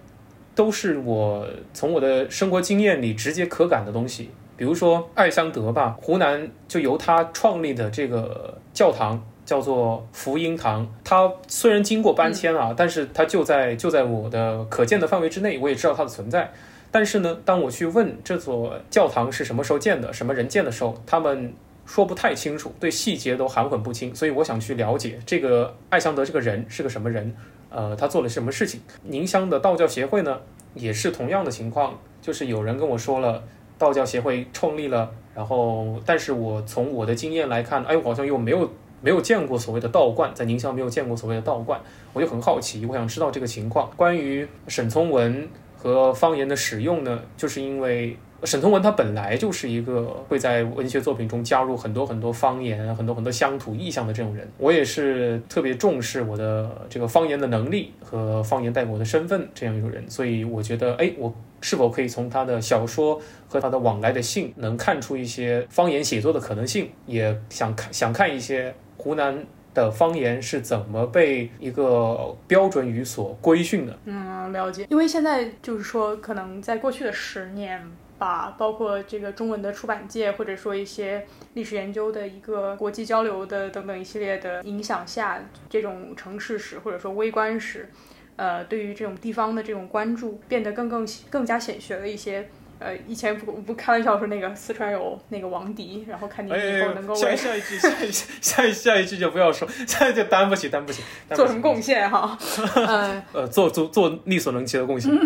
都是我从我的生活经验里直接可感的东西。比如说艾香德吧，湖南就由他创立的这个教堂叫做福音堂。它虽然经过搬迁啊，但是它就在就在我的可见的范围之内，我也知道它的存在。但是呢，当我去问这座教堂是什么时候建的，什么人建的时候，他们说不太清楚，对细节都含混不清。所以我想去了解这个艾香德这个人是个什么人，呃，他做了什么事情。宁乡的道教协会呢，也是同样的情况，就是有人跟我说了。道教协会创立了，然后，但是我从我的经验来看，哎，我好像又没有没有见过所谓的道观，在宁乡没有见过所谓的道观，我就很好奇，我想知道这个情况。关于沈从文和方言的使用呢，就是因为沈从文他本来就是一个会在文学作品中加入很多很多方言、很多很多乡土意象的这种人。我也是特别重视我的这个方言的能力和方言代表的身份这样一个人，所以我觉得，哎，我。是否可以从他的小说和他的往来的信，能看出一些方言写作的可能性？也想看想看一些湖南的方言是怎么被一个标准语所规训的。嗯，了解。因为现在就是说，可能在过去的十年吧，包括这个中文的出版界，或者说一些历史研究的一个国际交流的等等一系列的影响下，这种城市史或者说微观史。呃，对于这种地方的这种关注变得更更更加显学了一些。呃，以前不不开玩笑说那个四川有那个王迪，然后看你以后能够下下一句下一下下一句就不要说，下一句担不起担不起。做什么贡献哈？呃，做做做力所能及的贡献。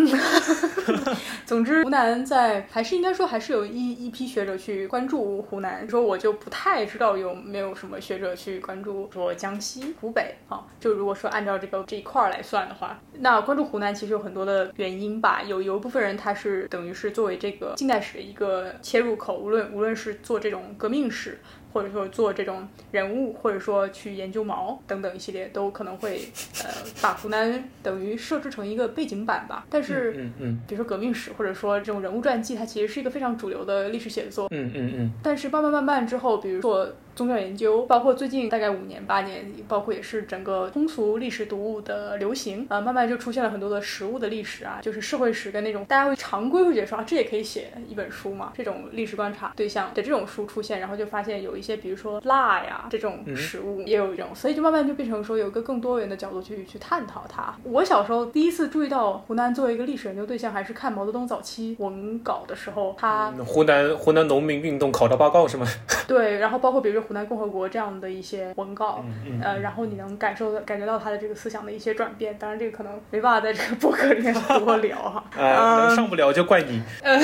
总之，湖南在还是应该说还是有一一批学者去关注湖南。说我就不太知道有没有什么学者去关注说江西、湖北啊。就如果说按照这个这一块来算的话，那关注湖南其实有很多的原因吧。有有一部分人他是等于是作为这个近代史的一个切入口，无论无论是做这种革命史。或者说做这种人物，或者说去研究毛等等一系列，都可能会呃把湖南等于设置成一个背景板吧。但是，嗯嗯，比如说革命史，或者说这种人物传记，它其实是一个非常主流的历史写作。嗯嗯嗯。但是慢慢慢慢之后，比如说。宗教研究，包括最近大概五年八年，包括也是整个通俗历史读物的流行，呃，慢慢就出现了很多的食物的历史啊，就是社会史跟那种大家会常规会觉得说啊，这也可以写一本书嘛，这种历史观察对象的这种书出现，然后就发现有一些，比如说辣呀这种食物也有一种，所以就慢慢就变成说有一个更多元的角度去去探讨它。我小时候第一次注意到湖南作为一个历史研究对象，还是看毛泽东早期文稿的时候，他湖南湖南农民运动考察报告是吗？对，然后包括比如说。湖南共和国这样的一些文稿，呃，然后你能感受感觉到他的这个思想的一些转变。当然，这个可能没办法在这个博客里面多聊哈。呃，上不了就怪你。呃，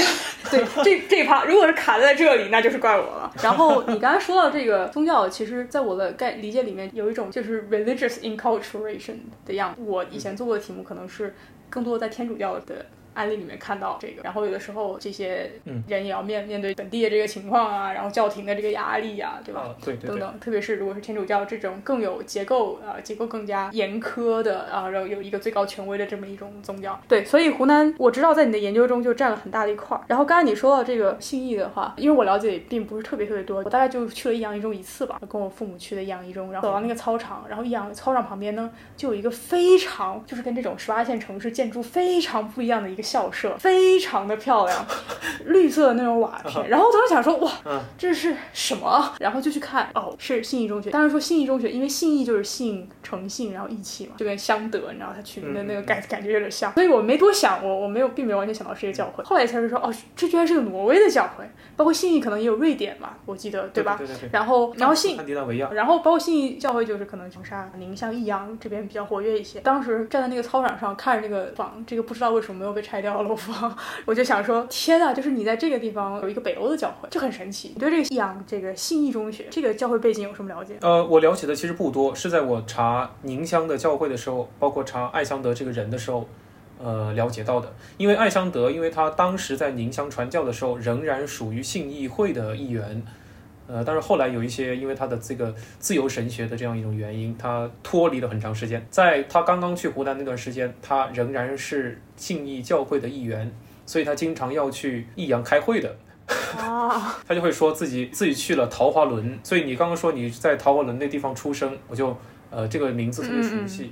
对，这这一趴如果是卡在这里，那就是怪我了。然后你刚才说到这个宗教，其实在我的概理解里面有一种就是 religious enculturation 的样子。我以前做过的题目可能是更多在天主教的。案例里面看到这个，然后有的时候这些人也要面面对本地的这个情况啊，然后教廷的这个压力啊，对吧？对对等等，特别是如果是天主教这种更有结构啊，结构更加严苛的啊，然后有一个最高权威的这么一种宗教。对，所以湖南我知道在你的研究中就占了很大的一块儿。然后刚才你说到这个信义的话，因为我了解并不是特别特别多，我大概就去了益阳一中一次吧，跟我父母去的益阳一中，然后走到那个操场，然后益阳操场旁边呢就有一个非常就是跟这种十八线城市建筑非常不一样的一个校舍，非。常的漂亮，绿色的那种瓦片。然后我当时想说，哇，这是什么？然后就去看，哦，是信义中学。当时说信义中学，因为信义就是信诚信，然后义气嘛，就跟相德，你知道它取名的那个感感觉有点像。所以我没多想，我我没有，并没有完全想到是一个教会。后来才是说，哦，这居然是个挪威的教会。包括信义可能也有瑞典嘛，我记得对吧？对对对。然后然后信，亚。然后包括信义教会就是可能长沙、宁乡、益阳这边比较活跃一些。当时站在那个操场上看着那个房，这个不知道为什么没有被拆掉了楼房。我就想说，天呐，就是你在这个地方有一个北欧的教会，就很神奇。你对这个益阳这个信义中学这个教会背景有什么了解？呃，我了解的其实不多，是在我查宁乡的教会的时候，包括查艾香德这个人的时候，呃，了解到的。因为艾香德，因为他当时在宁乡传教的时候，仍然属于信义会的一员。呃，但是后来有一些因为他的这个自由神学的这样一种原因，他脱离了很长时间。在他刚刚去湖南那段时间，他仍然是信义教会的一员，所以他经常要去益阳开会的。啊，他就会说自己自己去了桃花轮，所以你刚刚说你在桃花轮那地方出生，我就呃这个名字特别熟悉。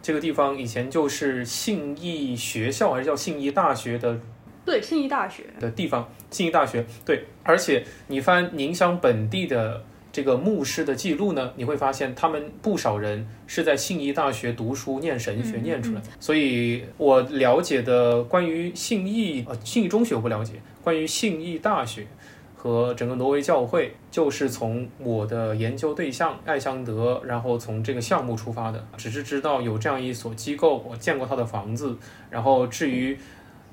这个地方以前就是信义学校还是叫信义大学的对，信义大学，的地方，信义大学对，而且你翻宁乡本地的这个牧师的记录呢，你会发现他们不少人是在信义大学读书念神学嗯念出来的。所以我了解的关于信义呃信义中学我不了解，关于信义大学。和整个挪威教会，就是从我的研究对象艾香德，然后从这个项目出发的。只是知道有这样一所机构，我见过他的房子。然后至于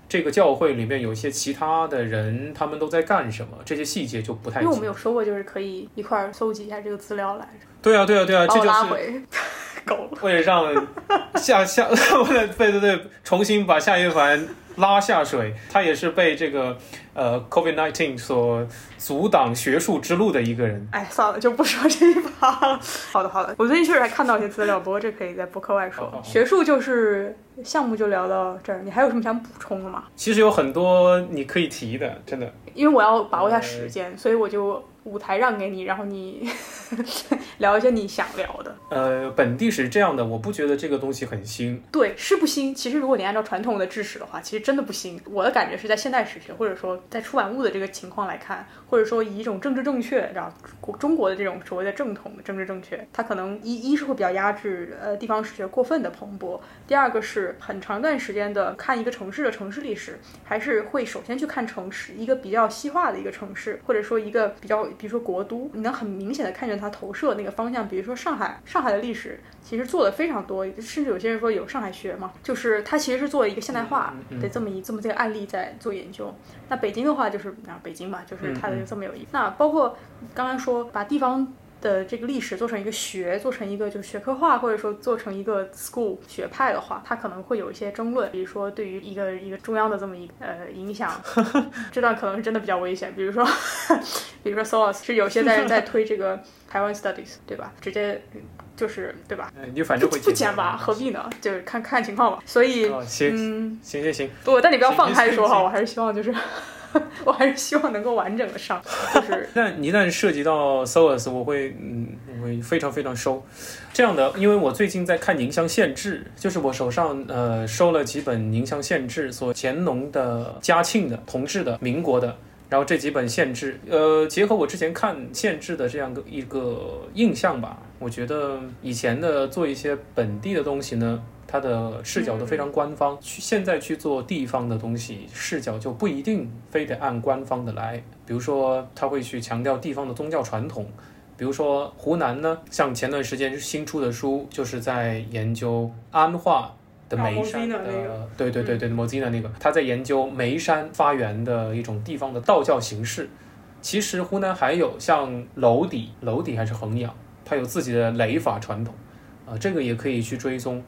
这个教会里面有一些其他的人，他们都在干什么，这些细节就不太因为我们有说过，就是可以一块儿搜集一下这个资料来着，对啊，对啊，对啊，这就是狗。为了让下下，为了对对对，重新把夏一凡拉下水。他也是被这个呃 COVID nineteen 所阻挡学术之路的一个人。哎，算了，就不说这一趴了。好的，好的。我最近确实还看到一些资料，不过这可以在播客外说。好好好学术就是项目就聊到这儿，你还有什么想补充的吗？其实有很多你可以提的，真的。因为我要把握一下时间，所以我就舞台让给你，然后你 聊一些你想聊的。呃，本地是这样的，我不觉得这个东西很新。对，是不新。其实如果你按照传统的制史的话，其实真的不新。我的感觉是在现代史学，或者说在出版物的这个情况来看，或者说以一种政治正确，然后中国的这种所谓的正统的政治正确，它可能一一是会比较压制呃地方史学过分的蓬勃，第二个是很长一段时间的看一个城市的城市历史，还是会首先去看城市一个比较西化的一个城市，或者说一个比较比如说国都，你能很明显的看见它投射那个方向，比如说上海，上海的历史其实做的非常多，甚至有些人说有上海学嘛，就是它其实是做了一个现代化的这么一这么这个案例在做研究。那北京的话就是啊北京嘛，就是它的这么有意思。那包括刚刚说把地方。的这个历史做成一个学，做成一个就是学科化，或者说做成一个 school 学派的话，它可能会有一些争论，比如说对于一个一个中央的这么一个呃影响，这段可能是真的比较危险。比如说，比如说 SOAS 是有些在在推这个台湾 studies，对吧？直接就是对吧？呃你反正会不剪吧，何必呢？就是看看情况吧。所以，哦，行嗯，行行行，不，但你不要放开说哈，我还是希望就是，我还是希望能够完整的上，就是 但一旦涉及到 SOAS，我会嗯，我会非常非常收。这样的，因为我最近在看宁乡县志，就是我手上呃收了几本宁乡县志，所乾隆的、嘉庆的、同治的、民国的，然后这几本县志，呃，结合我之前看县志的这样的一个印象吧，我觉得以前的做一些本地的东西呢。它的视角都非常官方，去现在去做地方的东西，视角就不一定非得按官方的来。比如说，他会去强调地方的宗教传统，比如说湖南呢，像前段时间新出的书，就是在研究安化的眉山的，啊，Mozina 那个对对对对，莫吉纳那个，他在研究眉山发源的一种地方的道教形式。其实湖南还有像娄底，娄底还是衡阳，它有自己的雷法传统，啊、这个也可以去追踪。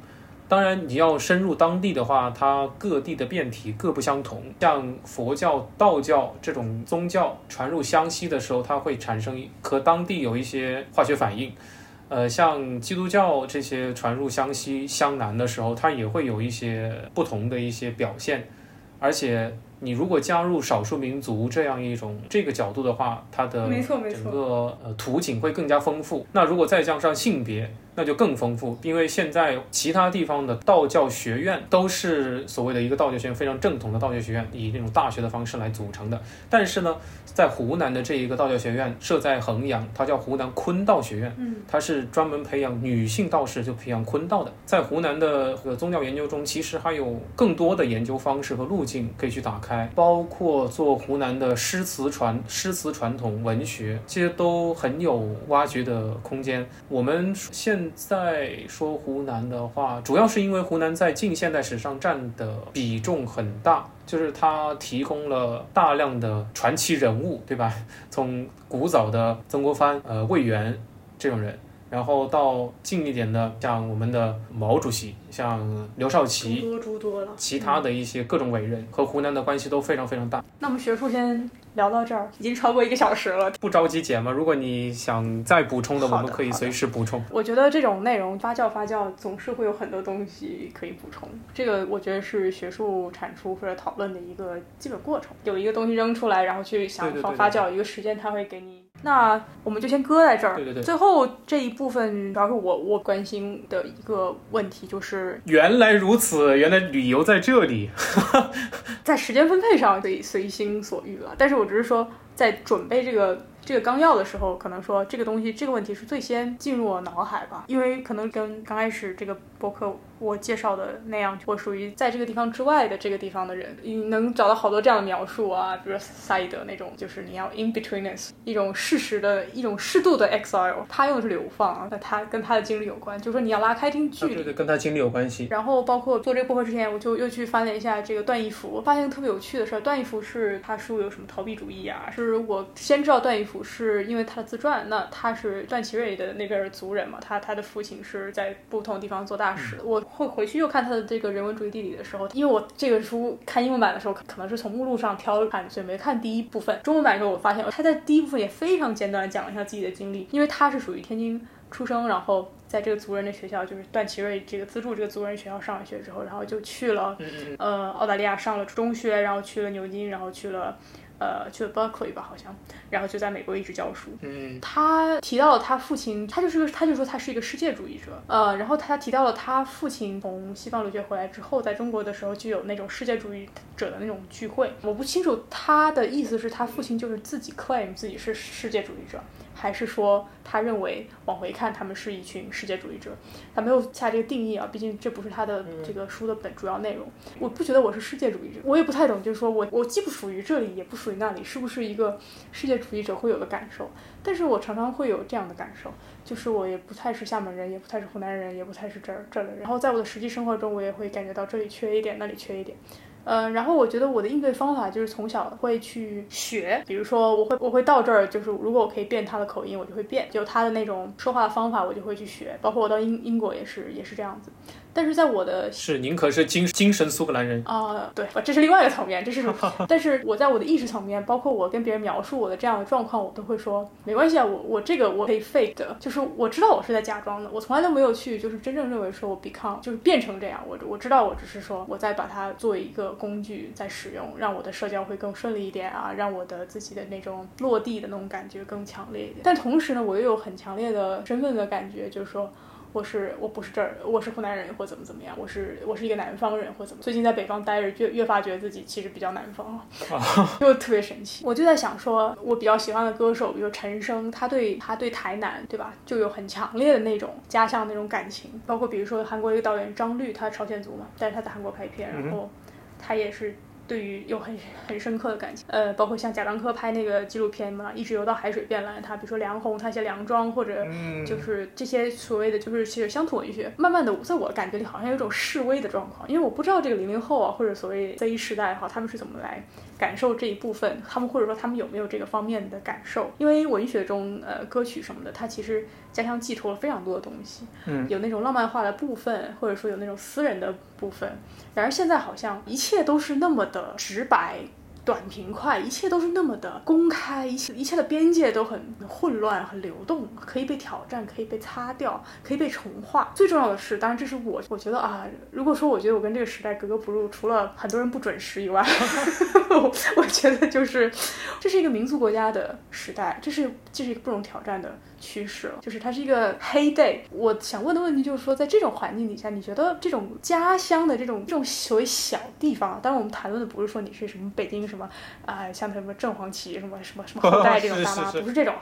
当然，你要深入当地的话，它各地的变体各不相同。像佛教、道教这种宗教传入湘西的时候，它会产生和当地有一些化学反应。呃，像基督教这些传入湘西、湘南的时候，它也会有一些不同的一些表现。而且，你如果加入少数民族这样一种这个角度的话，它的整个呃图景会更加丰富。那如果再加上性别，那就更丰富，因为现在其他地方的道教学院都是所谓的一个道教学院，非常正统的道教学院，以那种大学的方式来组成的。但是呢，在湖南的这一个道教学院设在衡阳，它叫湖南坤道学院，嗯，它是专门培养女性道士，就培养坤道的。在湖南的呃宗教研究中，其实还有更多的研究方式和路径可以去打开，包括做湖南的诗词传诗词传统文学，这些都很有挖掘的空间。我们现在说湖南的话，主要是因为湖南在近现代史上占的比重很大，就是它提供了大量的传奇人物，对吧？从古早的曾国藩、呃魏源这种人，然后到近一点的，像我们的毛主席，像刘少奇，诸多诸多了。其他的一些各种伟人和湖南的关系都非常非常大。那我们学术先聊到这儿，已经超过一个小时了。不着急剪嘛，如果你想再补充的，我们可以随时补充。我觉得这种内容发酵发酵，总是会有很多东西可以补充。这个我觉得是学术产出或者讨论的一个基本过程。有一个东西扔出来，然后去想对对对发发酵一个时间，它会给你。那我们就先搁在这儿。对对对最后这一部分主要是我我关心的一个问题，就是原来如此，原来旅游在这里。在时间分配上可以随心所欲了。但是我只是说，在准备这个这个纲要的时候，可能说这个东西这个问题是最先进入我脑海吧，因为可能跟刚开始这个博客我介绍的那样，我属于在这个地方之外的这个地方的人，你能找到好多这样的描述啊，比如说萨义德那种，就是你要 in betweenness，一种适时的一种适度的 exile，他用的是流放啊，那他跟他的经历有关，就是说你要拉开一定距离，对对，跟他经历有关系。然后包括做这个播客之前，我就又去翻了一下这个段义孚，我发现特别有趣的事儿。段义孚是他书有什么逃避主义啊？是我先知道段义孚是因为他的自传，那他是段祺瑞的那边的族人嘛，他他的父亲是在不同地方做大使的。我会回去又看他的这个人文主义地理的时候，因为我这个书看英文版的时候，可可能是从目录上挑看，所以没看第一部分。中文版的时候，我发现他在第一部分也非常简短地讲了一下自己的经历，因为他是属于天津。出生，然后在这个族人的学校，就是段祺瑞这个资助这个族人学校上了学之后，然后就去了呃澳大利亚上了中学，然后去了牛津，然后去了呃去了 Berkeley 吧好像，然后就在美国一直教书。嗯，他提到了他父亲，他就是个，他就说他是一个世界主义者，呃，然后他提到了他父亲从西方留学回来之后，在中国的时候就有那种世界主义者的那种聚会。我不清楚他的意思是他父亲就是自己 claim 自己是世界主义者，还是说他认为往回看他们是一群世界主义者，他没有下这个定义啊，毕竟这不是他的这个书的本主要内容。我不觉得我是世界主义者，我也不太懂，就是说我我既不属于这里，也不属于那里，是不是一个世界主义者会有的感受？但是我常常会有这样的感受，就是我也不太是厦门人，也不太是湖南人，也不太是这儿这儿的人。然后在我的实际生活中，我也会感觉到这里缺一点，那里缺一点。嗯，然后我觉得我的应对方法就是从小会去学，比如说我会我会到这儿，就是如果我可以变他的口音，我就会变，就他的那种说话的方法，我就会去学。包括我到英英国也是也是这样子。但是在我的是您可是精精神苏格兰人。啊、对，这是另外一个层面，这是，但是我在我的意识层面，包括我跟别人描述我的这样的状况，我都会说没关系啊，我我这个我可以 fake 的，就是我知道我是在假装的，我从来都没有去就是真正认为说我 become 就是变成这样，我我知道我只是说我在把它作为一个工具在使用，让我的社交会更顺利一点啊，让我的自己的那种落地的那种感觉更强烈一点，但同时呢，我又有很强烈的身份的感觉，就是说。我是我不是这儿，我是湖南人或怎么怎么样，我是我是一个南方人或怎么。最近在北方待着，越越发觉得自己其实比较南方了，就特别神奇。我就在想说，我比较喜欢的歌手，比如陈升，他对他对台南，对吧，就有很强烈的那种家乡那种感情。包括比如说韩国一个导演张律，他朝鲜族嘛，但是他在韩国拍片，然后他也是。对于有很很深刻的感情，呃，包括像贾樟柯拍那个纪录片嘛，一直游到海水变蓝，他比如说梁红，他写梁庄或者就是这些所谓的就是其实乡土文学，慢慢的在我感觉里好像有一种示威的状况，因为我不知道这个零零后啊或者所谓 Z 时代哈，他们是怎么来感受这一部分，他们或者说他们有没有这个方面的感受？因为文学中呃歌曲什么的，它其实家乡寄托了非常多的东西，嗯有那种浪漫化的部分，或者说有那种私人的部分。然而现在好像一切都是那么的直白。短平快，一切都是那么的公开，一切一切的边界都很混乱、很流动，可以被挑战，可以被擦掉，可以被重画。最重要的是，当然这是我我觉得啊，如果说我觉得我跟这个时代格格不入，除了很多人不准时以外，我我觉得就是这是一个民族国家的时代，这是这是一个不容挑战的趋势了，就是它是一个黑 day。我想问的问题就是说，在这种环境底下，你觉得这种家乡的这种这种所谓小地方，当然我们谈论的不是说你是什么北京什么啊、像什么正黄旗什么什么什么后代这种 大妈，是是是不是这种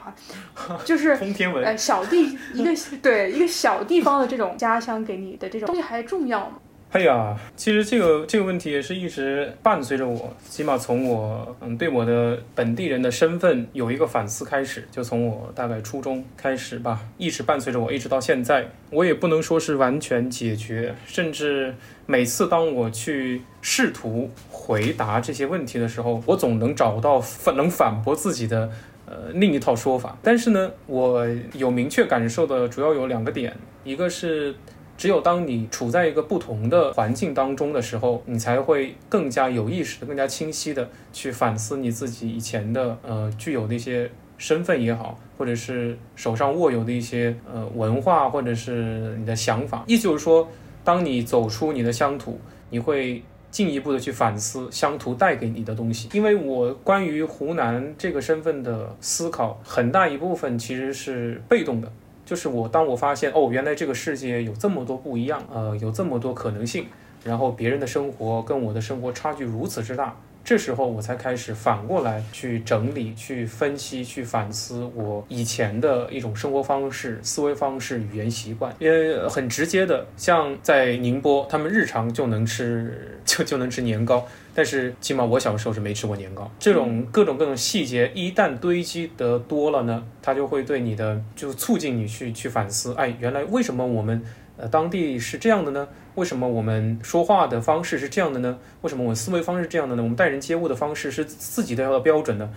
哈、就是 通天文呃小地一个对一个小地方的这种家乡给你的这种东西还重要吗？哎呀，其实这个这个问题也是一直伴随着我，起码从我嗯对我的本地人的身份有一个反思开始，就从我大概初中开始吧，一直伴随着我，一直到现在。我也不能说是完全解决，甚至每次当我去试图回答这些问题的时候，我总能找到反能反驳自己的。呃另一套说法。但是呢，我有明确感受的主要有两个点，一个是。只有当你处在一个不同的环境当中的时候，你才会更加有意识的、更加清晰的去反思你自己以前的呃具有的一些身份也好，或者是手上握有的一些呃文化，或者是你的想法。意思就是说，当你走出你的乡土，你会进一步的去反思乡土带给你的东西。因为我关于湖南这个身份的思考，很大一部分其实是被动的。就是我，当我发现哦，原来这个世界有这么多不一样，呃，有这么多可能性，然后别人的生活跟我的生活差距如此之大，这时候我才开始反过来去整理、去分析、去反思我以前的一种生活方式、思维方式、语言习惯。也很直接的，像在宁波，他们日常就能吃，就就能吃年糕。但是起码我小时候是没吃过年糕，这种各种各种细节一旦堆积得多了呢，它就会对你的就促进你去去反思，哎，原来为什么我们呃当地是这样的呢？为什么我们说话的方式是这样的呢？为什么我们思维方式是这样的呢？我们待人接物的方式是自己的标准呢？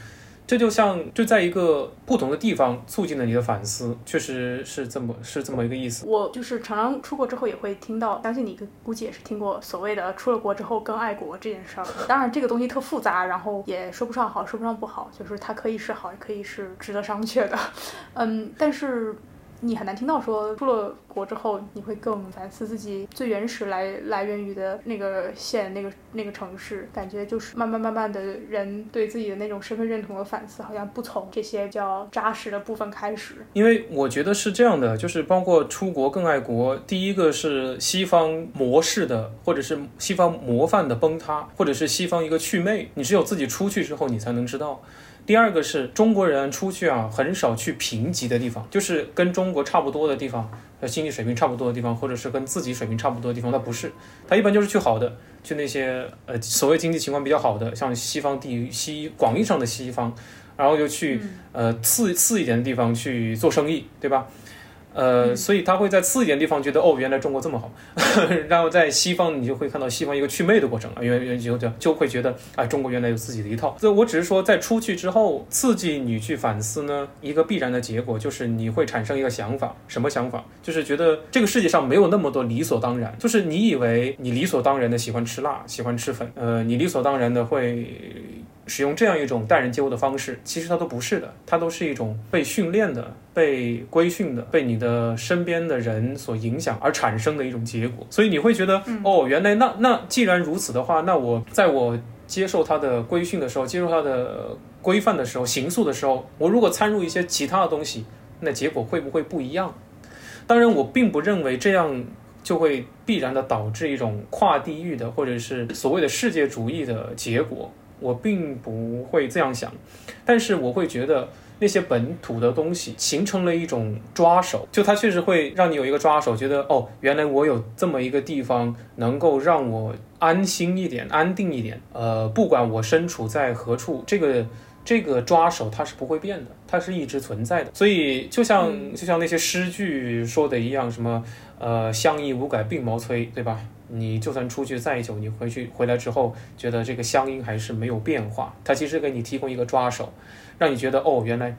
这就像就在一个不同的地方促进了你的反思，确实是这么是这么一个意思。我就是常常出国之后也会听到，相信你估计也是听过所谓的出了国之后更爱国这件事儿。当然这个东西特复杂，然后也说不上好，说不上不好，就是它可以是好，也可以是值得商榷的。嗯，但是。你很难听到说出了国之后，你会更反思自己最原始来来源于的那个县、那个那个城市，感觉就是慢慢慢慢的人对自己的那种身份认同的反思，好像不从这些较扎实的部分开始。因为我觉得是这样的，就是包括出国更爱国，第一个是西方模式的，或者是西方模范的崩塌，或者是西方一个祛魅，你只有自己出去之后，你才能知道。第二个是中国人出去啊，很少去贫瘠的地方，就是跟中国差不多的地方，呃，经济水平差不多的地方，或者是跟自己水平差不多的地方，他不是，他一般就是去好的，去那些呃所谓经济情况比较好的，像西方地西广义上的西方，然后就去呃次次一点的地方去做生意，对吧？呃，所以他会在次一点地方觉得哦，原来中国这么好，然后在西方你就会看到西方一个祛魅的过程啊，原原就就就会觉得啊，中国原来有自己的一套。这我只是说，在出去之后刺激你去反思呢，一个必然的结果就是你会产生一个想法，什么想法？就是觉得这个世界上没有那么多理所当然，就是你以为你理所当然的喜欢吃辣，喜欢吃粉，呃，你理所当然的会。使用这样一种待人接物的方式，其实它都不是的，它都是一种被训练的、被规训的、被你的身边的人所影响而产生的一种结果。所以你会觉得，哦，原来那那既然如此的话，那我在我接受它的规训的时候，接受它的规范的时候，刑诉的时候，我如果掺入一些其他的东西，那结果会不会不一样？当然，我并不认为这样就会必然的导致一种跨地域的或者是所谓的世界主义的结果。我并不会这样想，但是我会觉得那些本土的东西形成了一种抓手，就它确实会让你有一个抓手，觉得哦，原来我有这么一个地方能够让我安心一点、安定一点。呃，不管我身处在何处，这个这个抓手它是不会变的，它是一直存在的。所以就像就像那些诗句说的一样，什么呃，相依无改鬓毛衰，对吧？你就算出去再久，你回去回来之后，觉得这个乡音还是没有变化。它其实给你提供一个抓手，让你觉得哦，原来，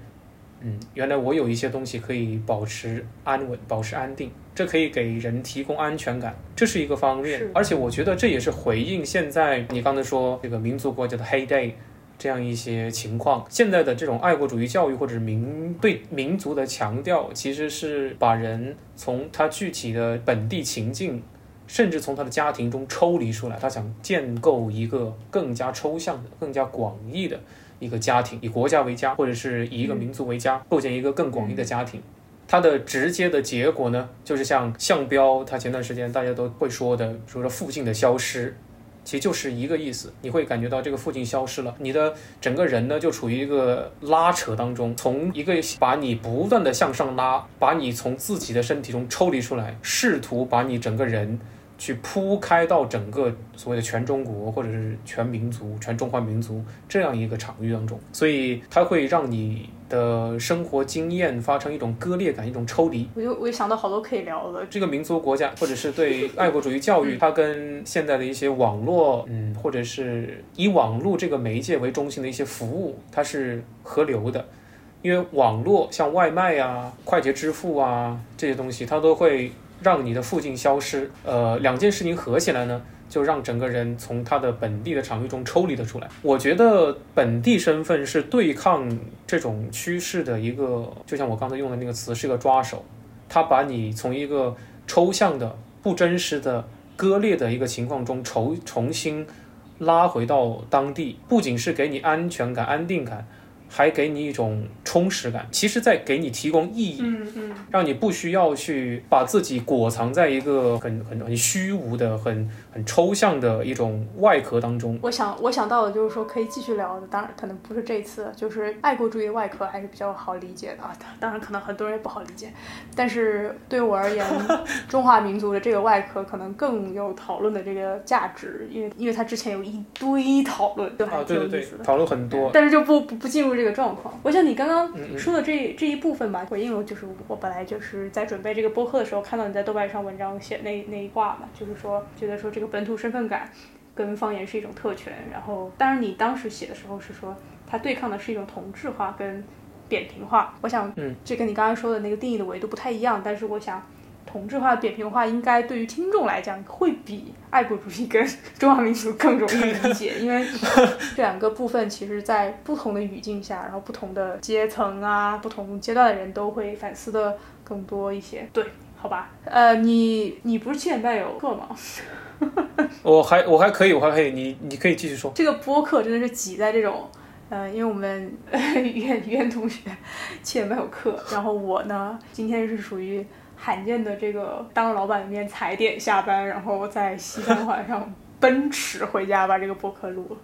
嗯，原来我有一些东西可以保持安稳、保持安定，这可以给人提供安全感，这是一个方面。而且我觉得这也是回应现在你刚才说这个民族国家的黑 day 这样一些情况。现在的这种爱国主义教育或者民对民族的强调，其实是把人从他具体的本地情境。甚至从他的家庭中抽离出来，他想建构一个更加抽象的、更加广义的一个家庭，以国家为家，或者是以一个民族为家，构建一个更广义的家庭。它的直接的结果呢，就是像项彪他前段时间大家都会说的，说说父亲的消失，其实就是一个意思。你会感觉到这个父亲消失了，你的整个人呢就处于一个拉扯当中，从一个把你不断的向上拉，把你从自己的身体中抽离出来，试图把你整个人。去铺开到整个所谓的全中国，或者是全民族、全中华民族这样一个场域当中，所以它会让你的生活经验发生一种割裂感、一种抽离。我就我就想到好多可以聊的。这个民族国家，或者是对爱国主义教育，它跟现在的一些网络，嗯，或者是以网络这个媒介为中心的一些服务，它是合流的。因为网络像外卖啊、快捷支付啊这些东西，它都会让你的附近消失。呃，两件事情合起来呢，就让整个人从他的本地的场域中抽离了出来。我觉得本地身份是对抗这种趋势的一个，就像我刚才用的那个词，是一个抓手。它把你从一个抽象的、不真实的、割裂的一个情况中重重新拉回到当地，不仅是给你安全感、安定感。还给你一种充实感，其实在给你提供意义，嗯嗯，让你不需要去把自己裹藏在一个很很很虚无的、很很抽象的一种外壳当中。我想我想到的就是说可以继续聊的，当然可能不是这次，就是爱国主义的外壳还是比较好理解的啊。当然可能很多人也不好理解，但是对我而言，中华民族的这个外壳可能更有讨论的这个价值，因为因为它之前有一堆讨论，都还啊，挺对对对有意思的。，讨论很多。但是就不不不进入这个状况。我想你刚刚说的这、这一部分吧，回应了就是我本来就是在准备这个播客的时候，看到你在豆瓣上文章写那那一挂嘛，就是说觉得说这个本土身份感跟方言是一种特权，然后当然你当时写的时候是说它对抗的是一种同质化跟扁平化。我想，嗯，这跟你刚刚说的那个定义的维度不太一样，但是我想。同质化、扁平化应该对于听众来讲会比爱国主义跟 中华民族更容易理解，因为这两个部分其实在不同的语境下，然后不同的阶层啊、不同阶段的人都会反思的更多一些。对，好吧，呃，你你不是七点半有课吗？我还我还可以，我还可以，你你可以继续说。这个播客真的是挤在这种，呃，因为我们语言语言同学七点半有课，然后我呢 今天是属于罕见的这个当着老板的面踩点下班，然后在西三环上奔驰回家把这个播客录了。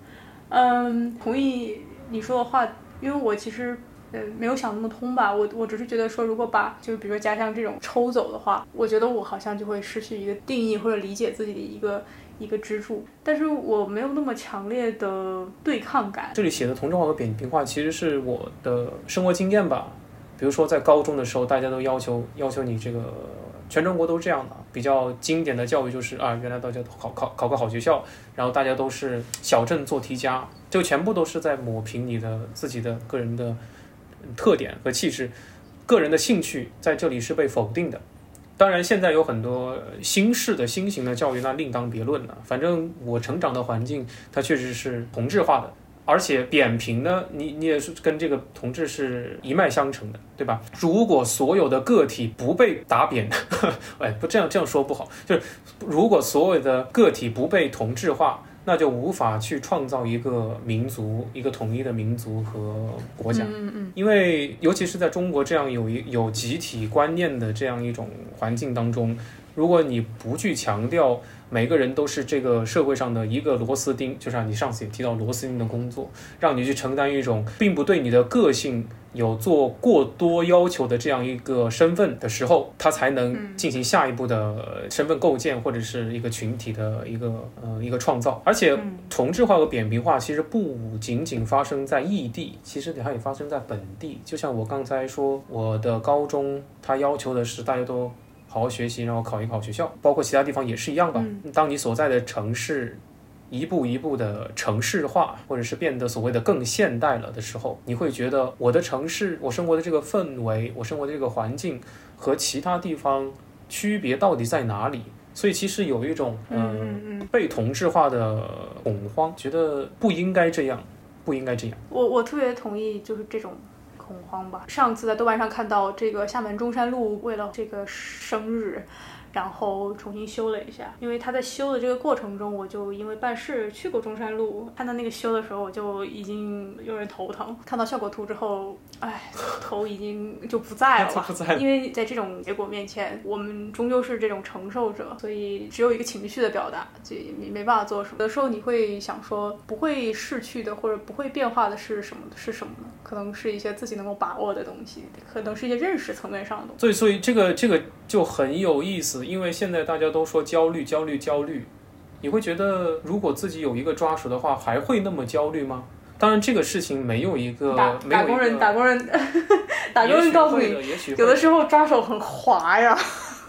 嗯，同意你说的话，因为我其实。呃，没有想那么通吧，我我只是觉得说，如果把就比如说家乡这种抽走的话，我觉得我好像就会失去一个定义或者理解自己的一个一个支柱，但是我没有那么强烈的对抗感。这里写的同质化和扁平化，其实是我的生活经验吧。比如说在高中的时候，大家都要求要求你这个，全中国都这样的。比较经典的教育就是啊，原来大家都考考考个好学校，然后大家都是小镇做题家，就全部都是在抹平你的自己的个人的特点和气质，个人的兴趣在这里是被否定的。当然，现在有很多新式的新型的教育，那另当别论了。反正我成长的环境，它确实是同质化的，而且扁平呢，你你也是跟这个同质是一脉相承的，对吧？如果所有的个体不被打扁，哎，不这样这样说不好，就是如果所有的个体不被同质化，那就无法去创造一个民族、一个统一的民族和国家。嗯嗯因为尤其是在中国这样有一有集体观念的这样一种环境当中，如果你不去强调每个人都是这个社会上的一个螺丝钉，就像你上次也提到螺丝钉的工作，让你去承担一种并不对你的个性有做过多要求的这样一个身份的时候，他才能进行下一步的身份构建或者是一个群体的一个呃一个创造。而且嗯同质化和扁平化其实不仅仅发生在异地，其实它也发生在本地。就像我刚才说，我的高中它要求的是大家都好好学习，然后考一个好学校，包括其他地方也是一样吧。当你所在的城市一步一步的城市化，或者是变得所谓的更现代了的时候，你会觉得我的城市，我生活的这个氛围，我生活的这个环境和其他地方区别到底在哪里？所以其实有一种嗯，被同质化的恐慌，觉得不应该这样，不应该这样。我我特别同意，就是这种恐慌吧。上次在豆瓣上看到这个厦门中山路为了这个生日。然后重新修了一下，因为他在修的这个过程中，我就因为办事去过中山路，看到那个修的时候，我就已经有点头疼。看到效果图之后，哎，头已经就不在了，不在了因为在这种结果面前，我们终究是这种承受者，所以只有一个情绪的表达，这也没没办法做什么。有的时候你会想说，不会逝去的或者不会变化的是什么？是什么呢？可能是一些自己能够把握的东西，可能是一些认识层面上的东西。所以，所以这个这个就很有意思，因为现在大家都说焦虑、焦虑、焦虑，你会觉得如果自己有一个抓手的话，还会那么焦虑吗？当然，这个事情没有一个打工人，打工人，打工人告诉你有的时候抓手很滑呀。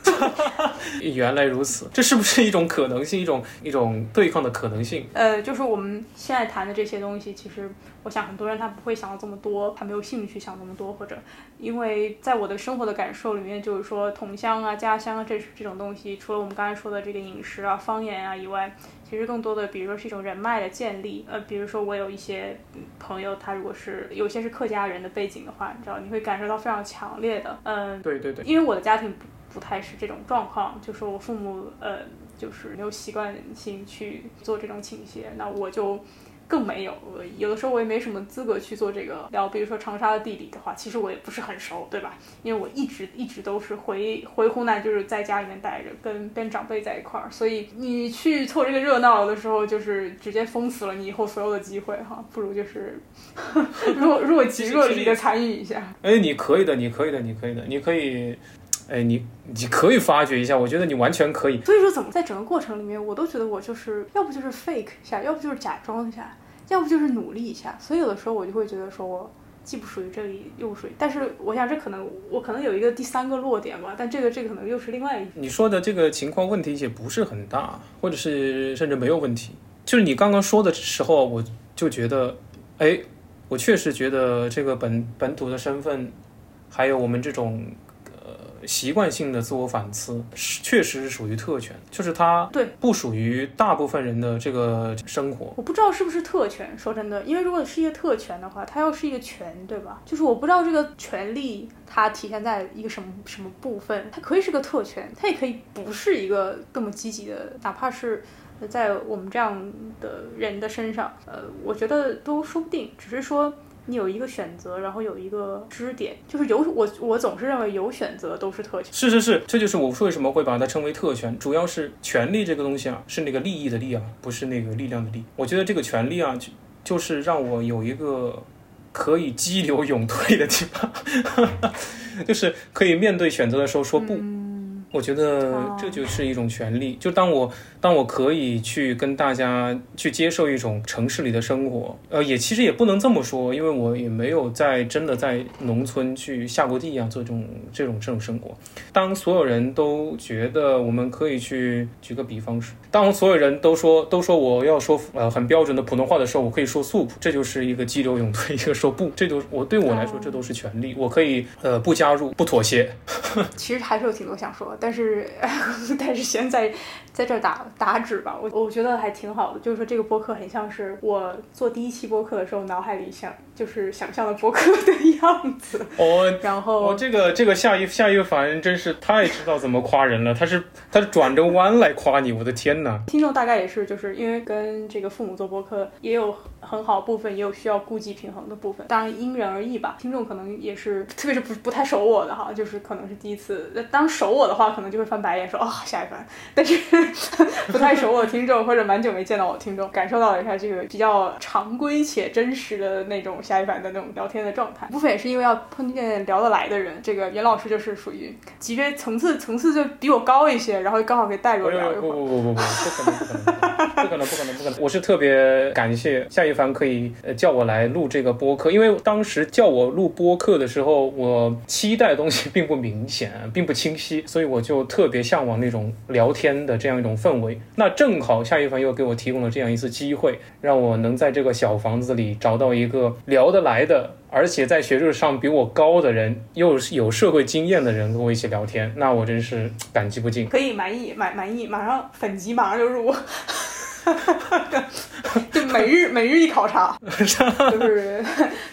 原来如此，这是不是一种可能性，一种一种对抗的可能性？呃，就是我们现在谈的这些东西，其实我想很多人他不会想到这么多，他没有兴趣想那么多，或者因为在我的生活的感受里面，就是说同乡啊、家乡啊这这种东西，除了我们刚才说的这个饮食啊、方言啊以外，其实更多的，比如说是一种人脉的建立。呃，比如说我有一些嗯朋友，他如果是有些是客家人的背景的话，你知道，你会感受到非常强烈的，嗯、对对对，因为我的家庭不不太是这种状况，就是我父母呃，就是没有习惯性去做这种倾斜，那我就更没有。我有的时候我也没什么资格去做这个聊，比如说长沙的地理的话，其实我也不是很熟，对吧？因为我一直一直都是回回湖南，就是在家里面待着，跟跟长辈在一块儿，所以你去凑这个热闹的时候，就是直接封死了你以后所有的机会哈，不如就是若若即若离的参与一下。哎，你可以的，你可以的，你可以的，你可以，哎，你你可以发掘一下，我觉得你完全可以。所以说，怎么在整个过程里面，我都觉得我就是要不就是 fake 一下，要不就是假装一下，要不就是努力一下。所以有的时候我就会觉得说我既不属于这里，又不属于。但是我想这可能我可能有一个第三个落点吧，但这个这个可能又是另外一你说的这个情况问题也不是很大，或者是甚至没有问题。就是你刚刚说的时候，我就觉得，哎，我确实觉得这个本本土的身份，还有我们这种呃习惯性的自我反思，是确实是属于特权，就是它对不属于大部分人的这个生活。我不知道是不是特权，说真的，因为如果是一个特权的话，它要是一个权，对吧？就是我不知道这个权利它体现在一个什么什么部分，它可以是个特权，它也可以不是一个这么积极的，哪怕是在我们这样的人的身上，呃，我觉得都说不定，只是说。你有一个选择，然后有一个支点，就是有我我总是认为有选择都是特权。是是是，这就是我为什么会把它称为特权，主要是权利这个东西啊，是那个利益的利啊，不是那个力量的力。我觉得这个权利啊，就就是让我有一个可以激流勇退的地方，就是可以面对选择的时候说不。我觉得这就是一种权利。就当我当我可以去跟大家去接受一种城市里的生活，呃，也其实也不能这么说，因为我也没有在真的在农村去下过地啊，做这种这种这种生活。当所有人都觉得我们可以去，举个比方是，当所有人都说都说我要说呃很标准的普通话的时候，我可以说素普，这就是一个激流勇退，一个说不，这就我对我来说这都是权利，我可以呃不加入不妥协。其实还是有挺多想说，但是 但是先在在这打打纸吧。我我觉得还挺好的，就是说这个播客很像是我做第一期播客的时候脑海里想就是想象的博客的样子。哦，然后哦，这个这个夏一夏一凡真是太知道怎么夸人了，他是他是转着弯来夸你，我的天哪！听众大概也是，就是因为跟这个父母做博客也有很好部分，也有需要顾及平衡的部分，当然因人而异吧。听众可能也是，特别是不不太熟我的哈，就是可能是第一次。当熟我的话，可能就会翻白眼说啊、夏一凡。但是不太熟我的听众或者蛮久没见到我的听众，感受到了一下这个比较常规且真实的那种夏一凡的那种聊天的状态。部分也是因为要碰见聊得来的人，这个袁老师就是属于级别层次层次就比我高一些，然后刚好可以带着我哎呦不聊一会儿。不不不不，不可能不可能不可能不可能不可能不可能！我是特别感谢夏一凡可以呃叫我来录这个播客，因为当时叫我录播客的时候，我期待的东西 并不明显，并不清晰，所以我就特别向往那种聊天的这样一种氛围。那正好夏一凡又给我提供了这样一次机会，让我能在这个小房子里找到一个聊得来的。而且在学术上比我高的人，又有社会经验的人跟我一起聊天，那我真是感激不尽。可以满意满满意，马上粉级马上就入，就每日 每日一考察，就是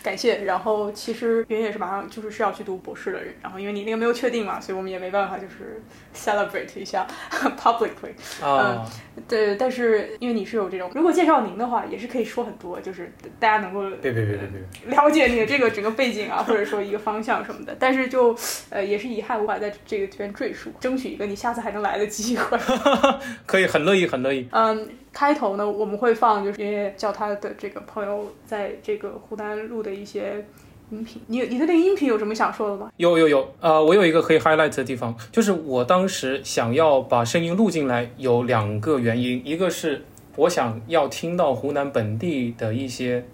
感谢。然后其实云也是马上就是是要去读博士的人，然后因为你那个没有确定嘛，所以我们也没办法就是 celebrate 一下 publicly。啊，对，但是因为你是有这种，如果介绍您的话，也是可以说很多，就是大家能够别别别别别！了解你的这个整个背景啊，或者说一个方向什么的。但是就呃也是遗憾无法在这个这边赘述，争取一个你下次还能来的机会。可以，很乐意，很乐意。嗯，开头呢我们会放就是爷爷叫他的这个朋友在这个湖南录的一些音频。你你对那个音频有什么想说的吗？有有有，呃，我有一个可以 highlight 的地方，就是我当时想要把声音录进来，有两个原因，一个是我想要听到湖南本地的一些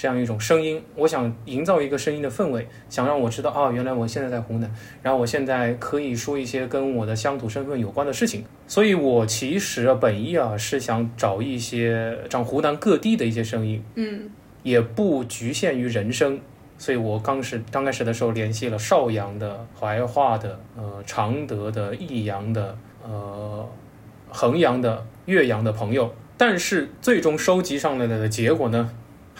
这样一种声音，我想营造一个声音的氛围，想让我知道啊，原来我现在在湖南，然后我现在可以说一些跟我的乡土身份有关的事情。所以我其实啊本意啊是想找一些找湖南各地的一些声音，嗯也不局限于人声。所以我刚是刚开始的时候联系了邵阳的、怀化的、呃常德的、益阳的、呃衡阳的、岳阳的朋友，但是最终收集上来的结果呢，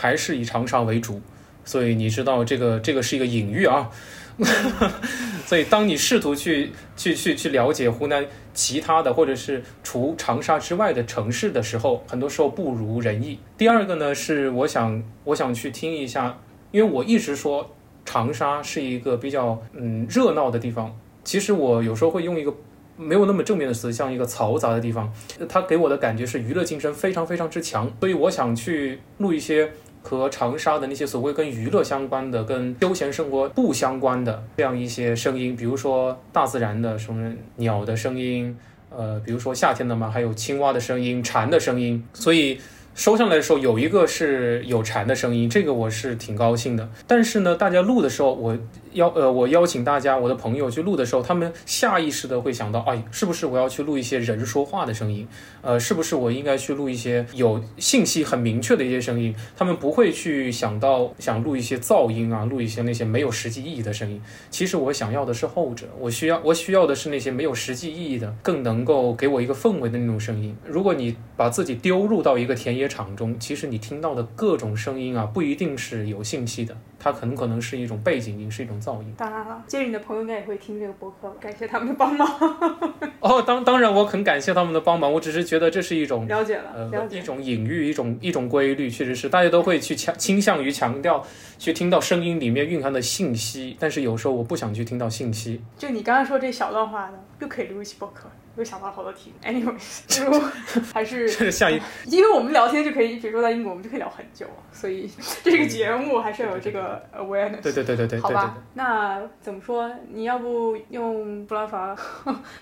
还是以长沙为主。所以你知道这个这个是一个隐喻啊。所以当你试图去去去去了解湖南其他的或者是除长沙之外的城市的时候，很多时候不如人意。第二个呢是我想我想去听一下。因为我一直说长沙是一个比较嗯热闹的地方，其实我有时候会用一个没有那么正面的词，像一个嘈杂的地方，它给我的感觉是娱乐精神非常非常之强，所以我想去录一些和长沙的那些所谓跟娱乐相关的、跟休闲生活不相关的这样一些声音，比如说大自然的什么鸟的声音，呃，比如说夏天的嘛，还有青蛙的声音、蝉的声音，所以。收上来的时候有一个是有蝉的声音，这个我是挺高兴的。但是呢，大家录的时候，我邀呃我邀请大家，我的朋友去录的时候，他们下意识的会想到，哎，是不是我要去录一些人说话的声音？呃，是不是我应该去录一些有信息很明确的一些声音？他们不会去想到想录一些噪音啊，录一些那些没有实际意义的声音。其实我想要的是后者，我需要我需要的是那些没有实际意义的，更能够给我一个氛围的那种声音。如果你把自己丢入到一个田野。场中，其实你听到的各种声音啊，不一定是有信息的，它很可能是一种背景音，是一种噪音。当然了，接着你的朋友应该也会听这个播客，感谢他们的帮忙。哦，当当然，我很感谢他们的帮忙。我只是觉得这是一种了解了，呃，一种隐喻，一种一种规律，确实是大家都会去强倾向于强调去听到声音里面蕴含的信息，但是有时候我不想去听到信息。就你刚刚说这小段话呢，又可以录一期播客。又想到好多题，anyways，如 还是下一，因为我们聊天就可以，比如说在英国，我们就可以聊很久，所以 这个节目还是要有这个 awareness。对对对对对，好吧，那怎么说？你要不用布拉法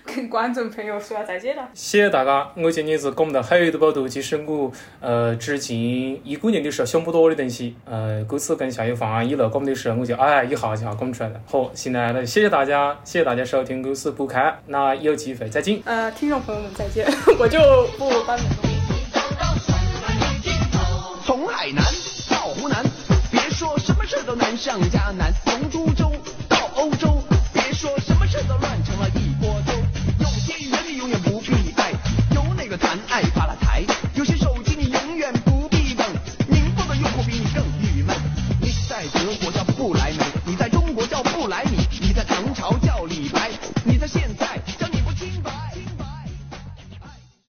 跟观众朋友说下再见了？谢谢大家，我今天是讲的海的报道，其实我呃之前一九年的时候想不到的东西，呃，这次跟下一方案一路讲的时候，我就哎一下就讲出来了。好，现在呢，谢谢大家，谢谢大家收听《故事不看》，那有机会再见。呃，听众朋友们再见，我就不搬了。从海南到湖南，别说什么事都难上加难；从株洲到欧洲，别说什么事都乱成了一锅粥。有些语言你永远不必爱，有哪个谈爱发了财？有些手机你永远不必等，宁波的用户比你更郁闷。你在德国叫布莱梅，你在中国叫布莱米，你在唐朝叫李白，你在现。